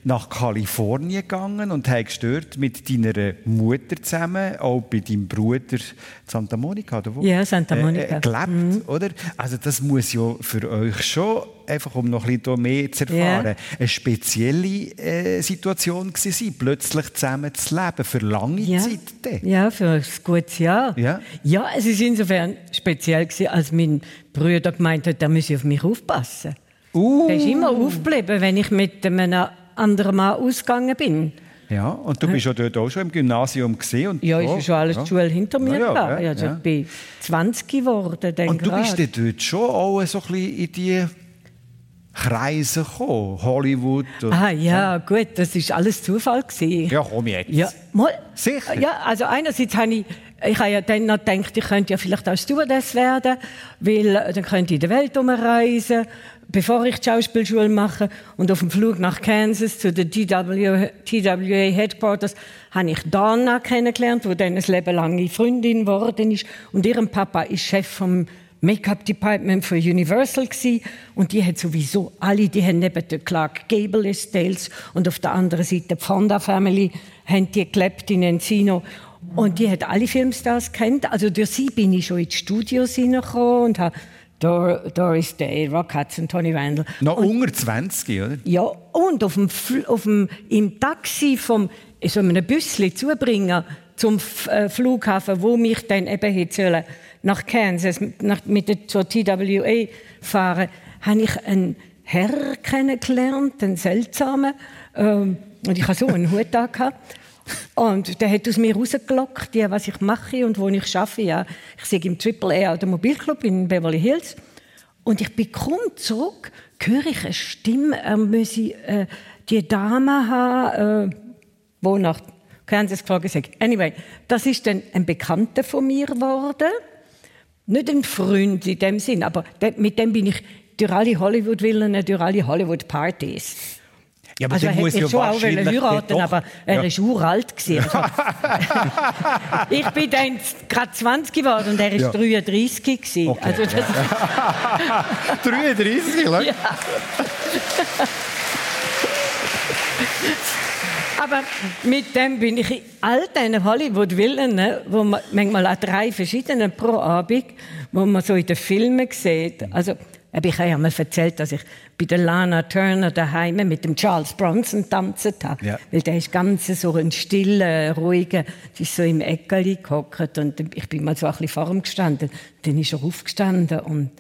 nach Kalifornien gegangen und hast dort mit deiner Mutter zusammen, auch bei deinem Bruder Santa Monica, oder wo? Ja, Santa äh, Monica. Äh, gelebt, mhm. oder? Also das muss ja für euch schon einfach um noch ein bisschen mehr zu erfahren, yeah. eine spezielle äh, Situation gewesen, plötzlich zusammen zu leben, für lange ja. Zeit. Dann. Ja, für ein gutes Jahr. Ja, ja es ist insofern speziell gewesen, als mein Bruder gemeint hat, er müsse auf mich aufpassen. Uh. Er ist immer aufgeblieben, wenn ich mit einem anderen Mann ausgegangen bin. Ja, und du bist ja dort auch schon im Gymnasium gesehen. Und ja, ist ja schon alles ja. die Schule hinter mir. Ja, ja, ja, also ja. Ich bin 20 geworden. Und du grad. bist dort schon auch so ein bisschen in die Kreise gekommen? Hollywood? ah ja, so. gut, das ist alles Zufall gewesen. Ja, komm jetzt. Ja, mal, Sicher? Ja, also einerseits habe ich, ich habe ja dann noch gedacht, ich könnte ja vielleicht auch Stewardess werden, weil äh, dann könnte ich in der Welt umreisen, bevor ich die Schauspielschule mache. Und auf dem Flug nach Kansas zu den TWA, TWA Headquarters habe ich Donna kennengelernt, die dann ein Leben lang Freundin geworden ist. Und ihrem Papa ist Chef vom Make-up-Department für Universal gewesen. und die hat sowieso alle, die haben neben der Clark Gable Estates und auf der anderen Seite die Fonda Family, haben die gelebt in Encino und die hat alle Filmstars kennt. Also durch sie bin ich schon in die Studios hineingekommen und habe Dor Doris Day, Rock Hudson, Tony Randall. Noch und, unter 20, oder? Ja, und auf dem, auf dem, im Taxi vom, so einem Büssli zubringen zum äh, Flughafen, wo mich dann eben hätte nach Kansas nach, mit der, zur TWA fahren, habe ich einen Herr kennengelernt, einen seltsamen. Ähm, und ich habe so einen Hut da Und der hat aus mir rausgelockt, ja, was ich mache und wo ich arbeite. Ja. Ich sehe im AAA Automobilclub in Beverly Hills. Und ich bin kaum zurück, höre ich eine Stimme, er müsse äh, die Dame haben, äh, wo nach Kansas gefragt hat. Anyway, das ist dann ein Bekannter von mir geworden. Nicht ein Freund in dem Sinn, aber mit dem bin ich durch alle Hollywood-Villen, durch alle Hollywood-Partys. Ja, aber also er hätte ja schon auch heiraten doch. aber er ja. ist uralt gewesen. Also, [laughs] ich bin dann gerade 20 geworden und er ist ja. 33 gewesen. Okay. Also das 33, [laughs] ja. [laughs] Aber mit dem bin ich in all diesen Hollywood-Villen, ne, wo man manchmal auch drei verschiedene pro Abend, wo man so in den Filmen sieht. Also ich habe ja mal erzählt, dass ich bei der Lana Turner daheim mit dem Charles Bronson tanzen habe. Ja. Weil der ist ganz so ein stiller, ruhiger, die ist so im Eckeli gehockt und ich bin mal so ein bisschen vor ihm gestanden. Dann ist er aufgestanden und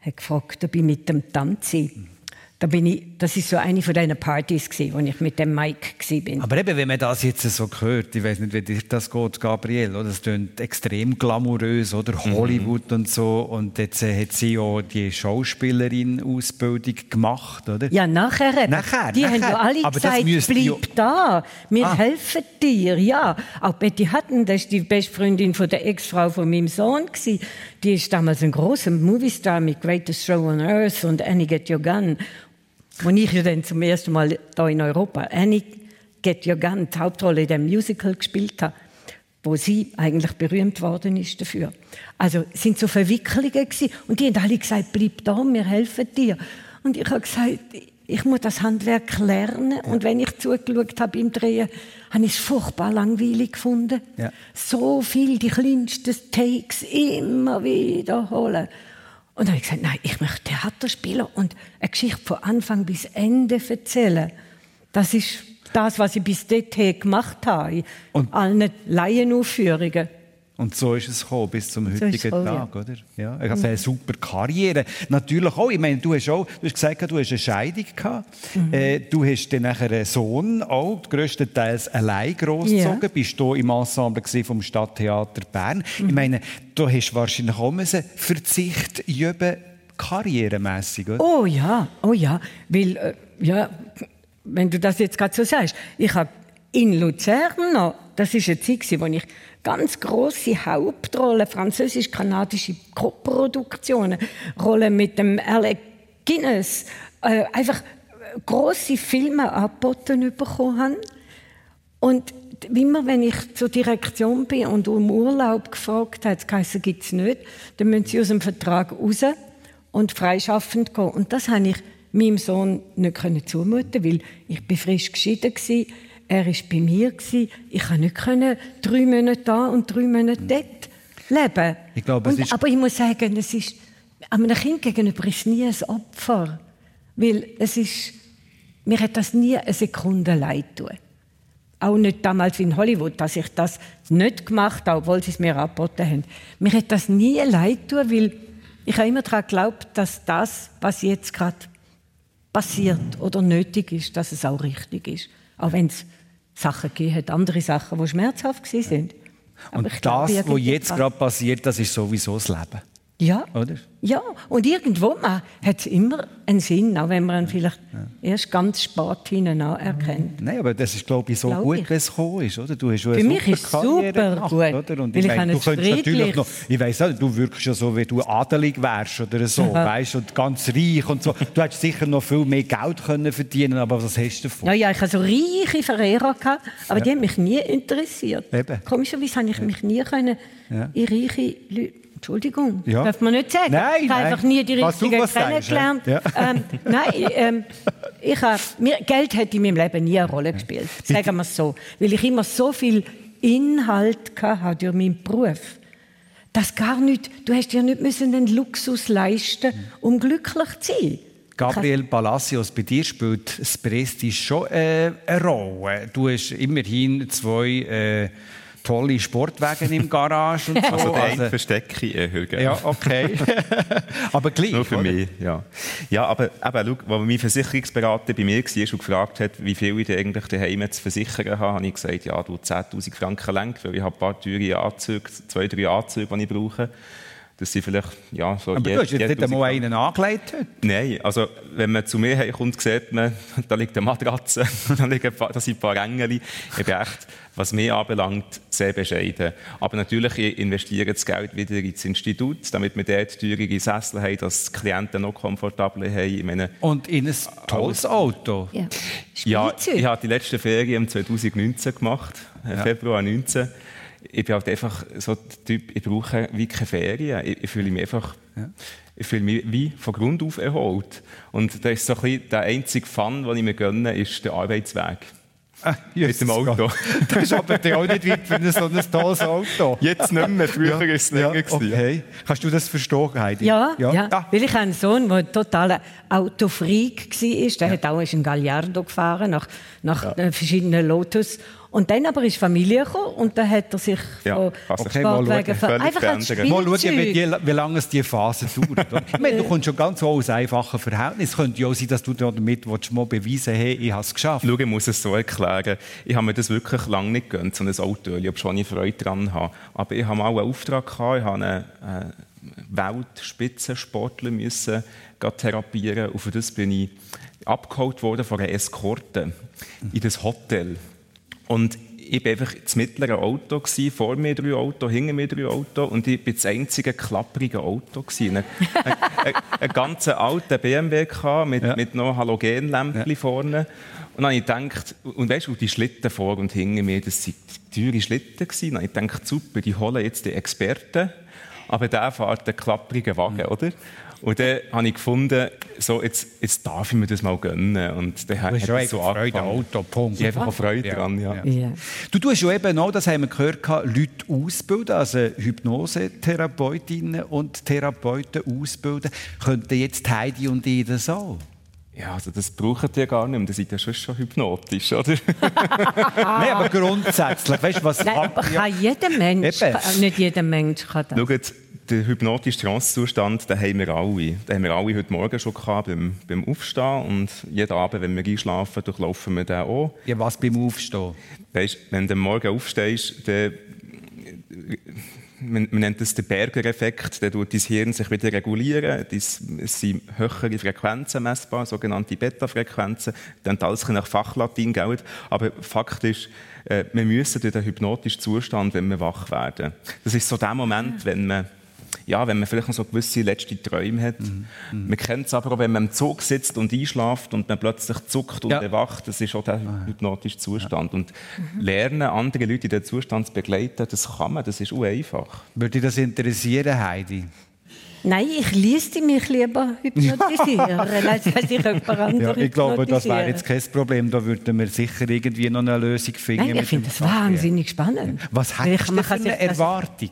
hat gefragt, ob ich mit dem tanze. Da bin ich, das ist so eine von diesen Partys gewesen, wo ich mit dem Mike bin. Aber eben, wenn man das jetzt so hört, ich weiß nicht, wie dir das geht, Gabriel, oder? Das klingt extrem glamourös, oder? Mhm. Hollywood und so. Und jetzt äh, hat sie ja die Schauspielerin-Ausbildung gemacht, oder? Ja, nachher. Nachher, die nachher. haben ja alle Aber gesagt, bleib da, wir ah. helfen dir. Ja, auch Betty Hutton, das ist die beste Freundin von der Ex-Frau von meinem Sohn gewesen. Die ist damals ein großer Moviestar mit Greatest Show on Earth und Annie Get Your Gun. Und ich ja dann zum ersten Mal da in Europa Annie Get Your Gun, die Hauptrolle in dem Musical gespielt habe, wo sie eigentlich berühmt worden ist dafür. Also es sind so Verwicklungen gewesen. und die haben alle gesagt, bleib da, wir helfen dir. Und ich habe gesagt, ich muss das Handwerk lernen. Ja. Und wenn ich zugeschaut habe im Drehen, habe ich es furchtbar langweilig gefunden. Ja. So viel, die kleinsten Takes immer wiederholen. Und dann habe ich gesagt, nein, ich möchte Theater spielen und eine Geschichte von Anfang bis Ende erzählen. Das ist das, was ich bis dahin gemacht habe, in und allen Laienaufführungen. Und so ist es gekommen, bis zum heutigen so Tag, ja. oder? Ja, er hat eine super Karriere. Natürlich auch, ich meine, du hast auch, du hast gesagt, du hast eine Scheidung gehabt. Mhm. Äh, du hast dann nachher einen Sohn auch, größtenteils allein großgezogen. Ja. Bist du im Ensemble vom Stadttheater Bern. Mhm. Ich meine, du hast wahrscheinlich auch einen Verzicht üben, karrieremässig, oder? Oh ja, oh ja, weil, äh, ja, wenn du das jetzt gerade so sagst, ich habe in Luzern noch, das ist eine Zeit, wo ich ganz große Hauptrollen, französisch-kanadische Koproduktionen, Rollen mit dem Alec Guinness, äh, einfach große Filme angeboten bekommen haben. Und immer wenn ich zur Direktion bin und um Urlaub gefragt habe, es gibt es nicht, dann müssen sie aus dem Vertrag raus und freischaffend gehen. Und das habe ich meinem Sohn nicht zumuten, weil ich bin frisch geschieden war er war bei mir. Ich konnte nicht drei Monate da und drei Monate dort leben. Ich glaube, und, aber ich muss sagen, es ist, einem Kind gegenüber ist nie ein Opfer. Weil es ist, mir hat das nie eine Sekunde leid tun. Auch nicht damals in Hollywood, dass ich das nicht gemacht habe, obwohl sie es mir angeboten haben. Mir hat das nie leid tun, weil ich habe immer daran geglaubt, dass das, was jetzt gerade passiert oder nötig ist, dass es auch richtig ist. Auch wenn es Sachen gegeben hat, andere Sachen, die schmerzhaft sind. Und das, was jetzt gerade passiert, das ist sowieso das Leben. Ja. Oder? Ja, und irgendwo hat es immer einen Sinn, auch wenn man ihn vielleicht ja. erst ganz spät hinein erkennt. Nein, aber das ist, glaube ich, so glaube gut, wie es gekommen ist. Oder? Du hast Für mich ist es super gemacht, gut. Oder? Und ich, ich meine, du könntest natürlich noch, ich weiss auch, du wirkst ja so, wie du adelig wärst oder so, weißt, und ganz reich und so. Du hättest sicher noch viel mehr Geld können verdienen aber was hast du davon? Ja, ja, ich hatte so reiche Verehrer, gehabt, aber ja. die haben mich nie interessiert. Eben. Komischerweise habe ich mich nie können in reiche Leute Entschuldigung, ja. darf man nicht sagen. Nein, ich habe einfach nie die richtigen kennengelernt. Ja. Ähm, nein, [laughs] ähm, ich hab, mir, Geld hat in meinem Leben nie eine Rolle gespielt. Sagen wir es so. Weil ich immer so viel Inhalt hatte durch meinen Beruf. Das gar nicht, du hast dir nicht müssen den Luxus leisten, um glücklich zu sein. Gabriel Palacios, bei dir spielt das Prestige schon äh, eine Rolle. Du hast immerhin zwei äh, tolle Sportwagen im Garage und [laughs] so. Also den also, verstecke ich eher, gell? Ja, okay. [laughs] aber gleich, Nur für oder? mich, ja. Ja, aber eben, schau, als mein Versicherungsberater bei mir war und gefragt hat, wie viel ich eigentlich daheim zu versichern habe, habe ich gesagt, ja, du 10'000 Franken lenk, weil ich habe ein paar teure Anzüge, zwei, drei Anzüge, die ich brauche. Das sind vielleicht, ja, so Aber je, du hast jetzt nicht einmal einen angelegt heute? Nein, also wenn man zu mir kommt, sieht man, [laughs] da liegt eine Matratze, [laughs] da, liegen ein paar, da sind ein paar Engel. Ich bin echt, was mich anbelangt, sehr bescheiden. Aber natürlich investiere das Geld wieder ins Institut, damit wir dort teurere Sessel haben, dass die Klienten noch komfortabler haben. Ich meine, Und in ein tolles Auto. Ja, ja ich habe die letzte Ferien 2019 gemacht, ja. Februar 2019 ich bin halt einfach so der Typ, ich brauche wie keine Ferien. Ich, ich fühle mich einfach, ja. ich fühle mich wie von Grund auf erholt. Und da ist so ein bisschen der einzige Fun, den ich mir gönne, ist der Arbeitsweg. Ah, mit dem Auto. das ist aber auch nicht weit für so ein tolles Auto. Jetzt nicht mehr, früher war es länger. Ja, okay. Kannst du das verstehen, Heidi? Ja, ja. ja. Ah. weil ich einen Sohn, der total Autofreak war. Der ja. hat auch einen Gallardo gefahren, nach, nach ja. verschiedenen Lotus. Und dann aber ist Familie gekommen und dann hat er sich ja, von okay, Sportwagen ver einfach als Mal schauen, wie, wie lange es diese Phase dauert. [laughs] ich meine, du kommst schon ganz so aus einfachen Verhältnissen. Es könnte ja auch sein, dass du damit willst, mal beweisen hey, ich habe es geschafft. Schau, ich muss es so erklären. Ich habe mir das wirklich lange nicht gegönnt, so ein Auto, ob schon ich Freude daran habe. Aber ich habe mal einen Auftrag gehabt, ich habe einen äh, Weltspitzensportler müssen therapieren und für das bin ich abgeholt worden von einer Eskorte in das Hotel. Und ich war einfach das mittlere Auto, gewesen, vor mir drei Auto, hinter mir drei Auto und ich war das einzige klapprige Auto. Gewesen. Ein, ein, ein, ein ganz alter BMW mit, ja. mit noch Halogenlämpchen ja. vorne. Und dann habe ich gedacht, und weißt du, die Schlitten vor und hinter mir, das waren teure Schlitten. Gewesen. Dann habe ich gedacht, super, die holen jetzt die Experten, aber der fährt einen klapprigen Wagen, mhm. oder? Und dann habe ich gefunden, so, jetzt, jetzt darf ich mir das mal gönnen. Und dann du hast so Freude am Auto, Punkt. Ich habe einfach Freude ja. dran, ja. ja. Du tust ja eben auch, das haben wir gehört, Leute ausbilden, also Hypnosetherapeutinnen und Therapeuten ausbilden. Könnten jetzt Heidi und ich das auch? Ja, also das brauchen die gar nicht mehr. Das ist ja schon, schon hypnotisch, oder? [laughs] Nein, aber grundsätzlich, weißt du, was... Nein, aber kann jeder Mensch, kann, nicht jeder Mensch kann das. Schaut, den hypnotischen Trancezustand, den haben wir alle. Den haben wir alle heute Morgen schon gehabt beim, beim Aufstehen und jeden Abend, wenn wir einschlafen, durchlaufen wir den auch. Ja, was beim Aufstehen? Weißt, wenn du morgen aufstehst, dann man, man, nennt das den Berger-Effekt, der tut dein Hirn sich wieder regulieren. es sind höhere Frequenzen messbar, sogenannte Beta-Frequenzen. Dann alles nach Fachlatin gelten. Aber Fakt ist, äh, wir müssen durch den hypnotischen Zustand, wenn wir wach werden. Das ist so der Moment, wenn man ja, wenn man vielleicht noch so gewisse letzte Träume hat. Mhm. Mhm. Man kennt es aber auch, wenn man im Zug sitzt und einschlaft und man plötzlich zuckt und ja. erwacht, das ist auch der ah. hypnotische Zustand. Ja. Und mhm. lernen, andere Leute in diesem Zustand zu begleiten, das kann man, das ist einfach. Würde dich das interessieren, Heidi? Nein, ich ließe mich lieber hypnotisieren, [laughs] als dass ich jemand anderes ja, Ich glaube, das wäre jetzt kein Problem. Da würden wir sicher irgendwie noch eine Lösung finden. Nein, ich finde das wahnsinnig spannend. Was hast du für eine Erwartung?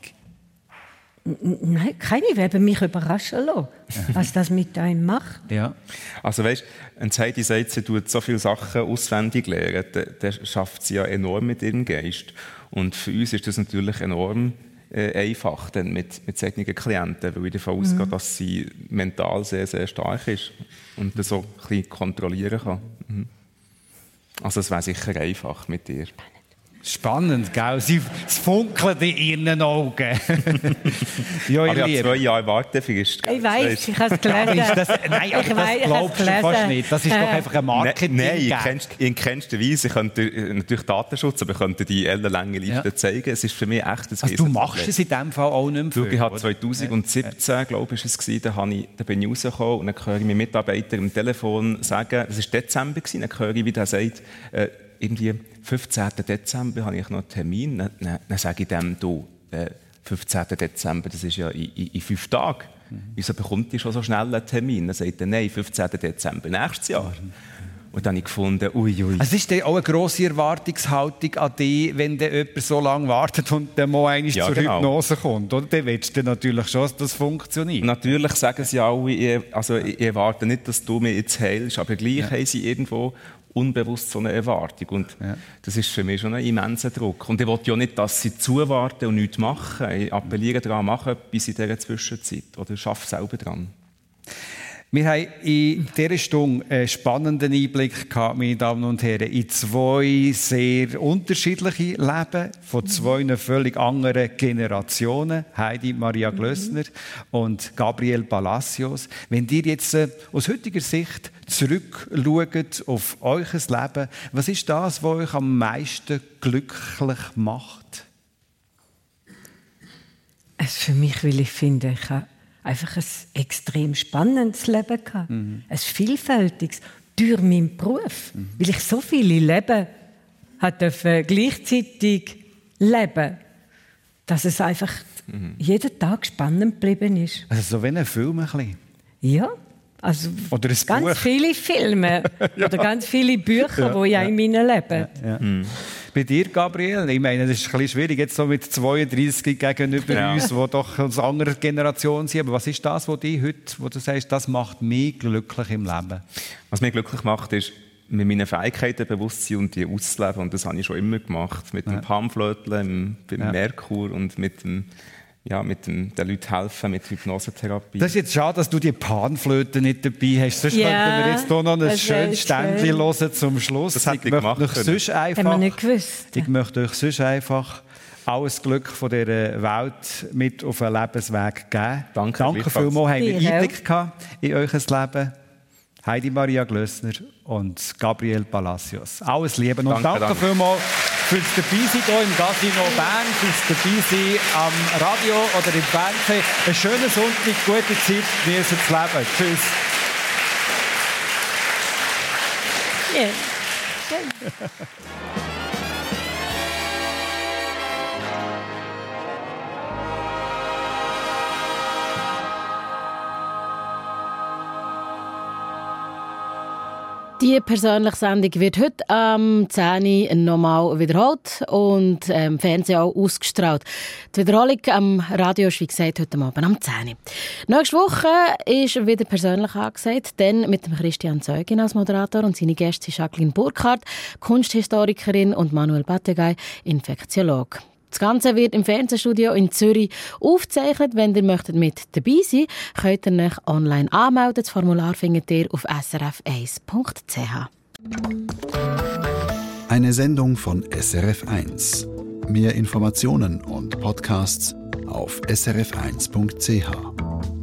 Nein, keine. Ich werde mich überraschen lassen, was das mit einem macht. Ja. Also weißt, wenn Heidi sagt, sie tut so viele Sachen auswendig lernen, dann schafft sie ja enorm mit ihrem Geist. Und für uns ist das natürlich enorm äh, einfach dann mit, mit solchen Klienten, weil ich davon mhm. ausgehe, dass sie mental sehr, sehr stark ist und das so ein bisschen kontrollieren kann. Mhm. Also es wäre sicher einfach mit ihr. Spannend, gell? Sie, es funkelt in ihren Augen. [laughs] ja, ich habe zwei Jahre Wartefrist. Ich weiß, ich habe es [laughs] gelesen. Das, nein, ich das weiss, glaubst du fast nicht. Das ist doch einfach ein Marketing. Nein, in, kennst, in kennster Weise. Ich könnte natürlich Datenschutz, aber ich könnte die ellenlange Liste ja. zeigen. Es ist für mich echt ein also Du machst es in dem Fall auch nicht mehr. ich habe 2017, ja. glaube ich, es gewesen, da, ich, da bin ich rausgekommen und dann höre ich meinen Mitarbeiter am Telefon sagen, es war Dezember, gewesen, dann höre ich, wie der sagt, äh, irgendwie 15. Dezember habe ich noch einen Termin. Dann, dann, dann sage ich dem, du, äh, 15. Dezember, das ist ja in, in, in fünf Tagen. Mhm. Wieso bekommt ihr schon so schnell einen Termin? Dann sagt er, nein, 15. Dezember nächstes Jahr. Mhm. Und dann habe ich gefunden, ui, ui. Also ist das auch eine grosse Erwartungshaltung an dich, wenn dann jemand so lange wartet und dann mal einmal ja, zur genau. Hypnose kommt? Oder? Dann willst du natürlich schon, dass das funktioniert. Natürlich sagen sie alle, also ich erwarte nicht, dass du mich jetzt heilst, aber gleich ja. haben sie irgendwo unbewusst so eine Erwartung. Und ja. das ist für mich schon ein immenser Druck. Und ich will ja nicht, dass sie zuwarten und nichts machen. Ich appelliere daran, mach etwas in dieser Zwischenzeit oder schaff selber dran. Wir haben in dieser Stunde einen spannenden Einblick gehabt, meine Damen und Herren, in zwei sehr unterschiedliche Leben von zwei völlig anderen Generationen. Heidi Maria. Glössner und Gabriel Palacios. Wenn ihr jetzt äh, aus heutiger Sicht zurückschaut auf euer Leben, was ist das, was euch am meisten glücklich macht? Es für mich, weil ich finde, ich habe einfach ein extrem spannendes Leben gehabt. Mhm. Ein vielfältiges, durch meinen Beruf. Mhm. Weil ich so viele Leben durfte gleichzeitig leben, dass es einfach mhm. jeden Tag spannend geblieben ist. Also so wie ein Film ein bisschen. Ja. Also oder ein ganz Buch. viele Filme [laughs] ja. oder ganz viele Bücher, ja, die ja, in meinem Leben. Ja, mhm. Bei dir, Gabriel? Ich meine, das ist ein bisschen schwierig jetzt so mit 32 gegenüber ja. uns, die doch aus anderer Generation sind. Aber was ist das, was dich heute, wo du sagst, das macht mich glücklich im Leben? Was mich glücklich macht, ist, mit meinen Fähigkeiten bewusst sein und die auszuleben. Und das habe ich schon immer gemacht. Mit dem ja. Pamflötchen, beim ja. Merkur und mit dem ja, mit den, den Leuten helfen mit Hypnosetherapie. Das ist jetzt schade, dass du die Panflöte nicht dabei hast. Sonst ja, könnten wir jetzt hier noch ein schönes Ständchen hören zum Schluss. Das ich möchte euch sonst einfach, Haben wir nicht gewusst. Ich möchte euch sonst einfach alles Glück von dieser Welt mit auf einen Lebensweg geben. Danke, Danke vielmals, haben wir Einblick in euer Leben. Heidi Maria Glössner und Gabriel Palacios. Alles Liebe und danke, danke, danke. vielmals fürs Dabeisein hier im Casino Bern, fürs Dabeisein am Radio oder im Fernsehen. Einen schönen Sonntag, gute Zeit, genießen das Leben. Tschüss. Yeah. [laughs] Die persönliche Sendung wird heute am 10 Uhr nochmal wiederholt und im ähm, Fernsehen auch ausgestrahlt. Die Wiederholung am Radio ist, wie gesagt, heute Abend am 10 Uhr. Nächste Woche ist wieder persönlich angesagt, dann mit dem Christian Zeugin als Moderator und seine Gäste sind Jacqueline Burkhardt, Kunsthistorikerin und Manuel Battegay, Infektiolog. Das Ganze wird im Fernsehstudio in Zürich aufgezeichnet. Wenn ihr möchtet mit dabei sein könnt ihr euch online anmelden. Das Formular findet ihr auf srf1.ch. Eine Sendung von SRF1. Mehr Informationen und Podcasts auf srf1.ch.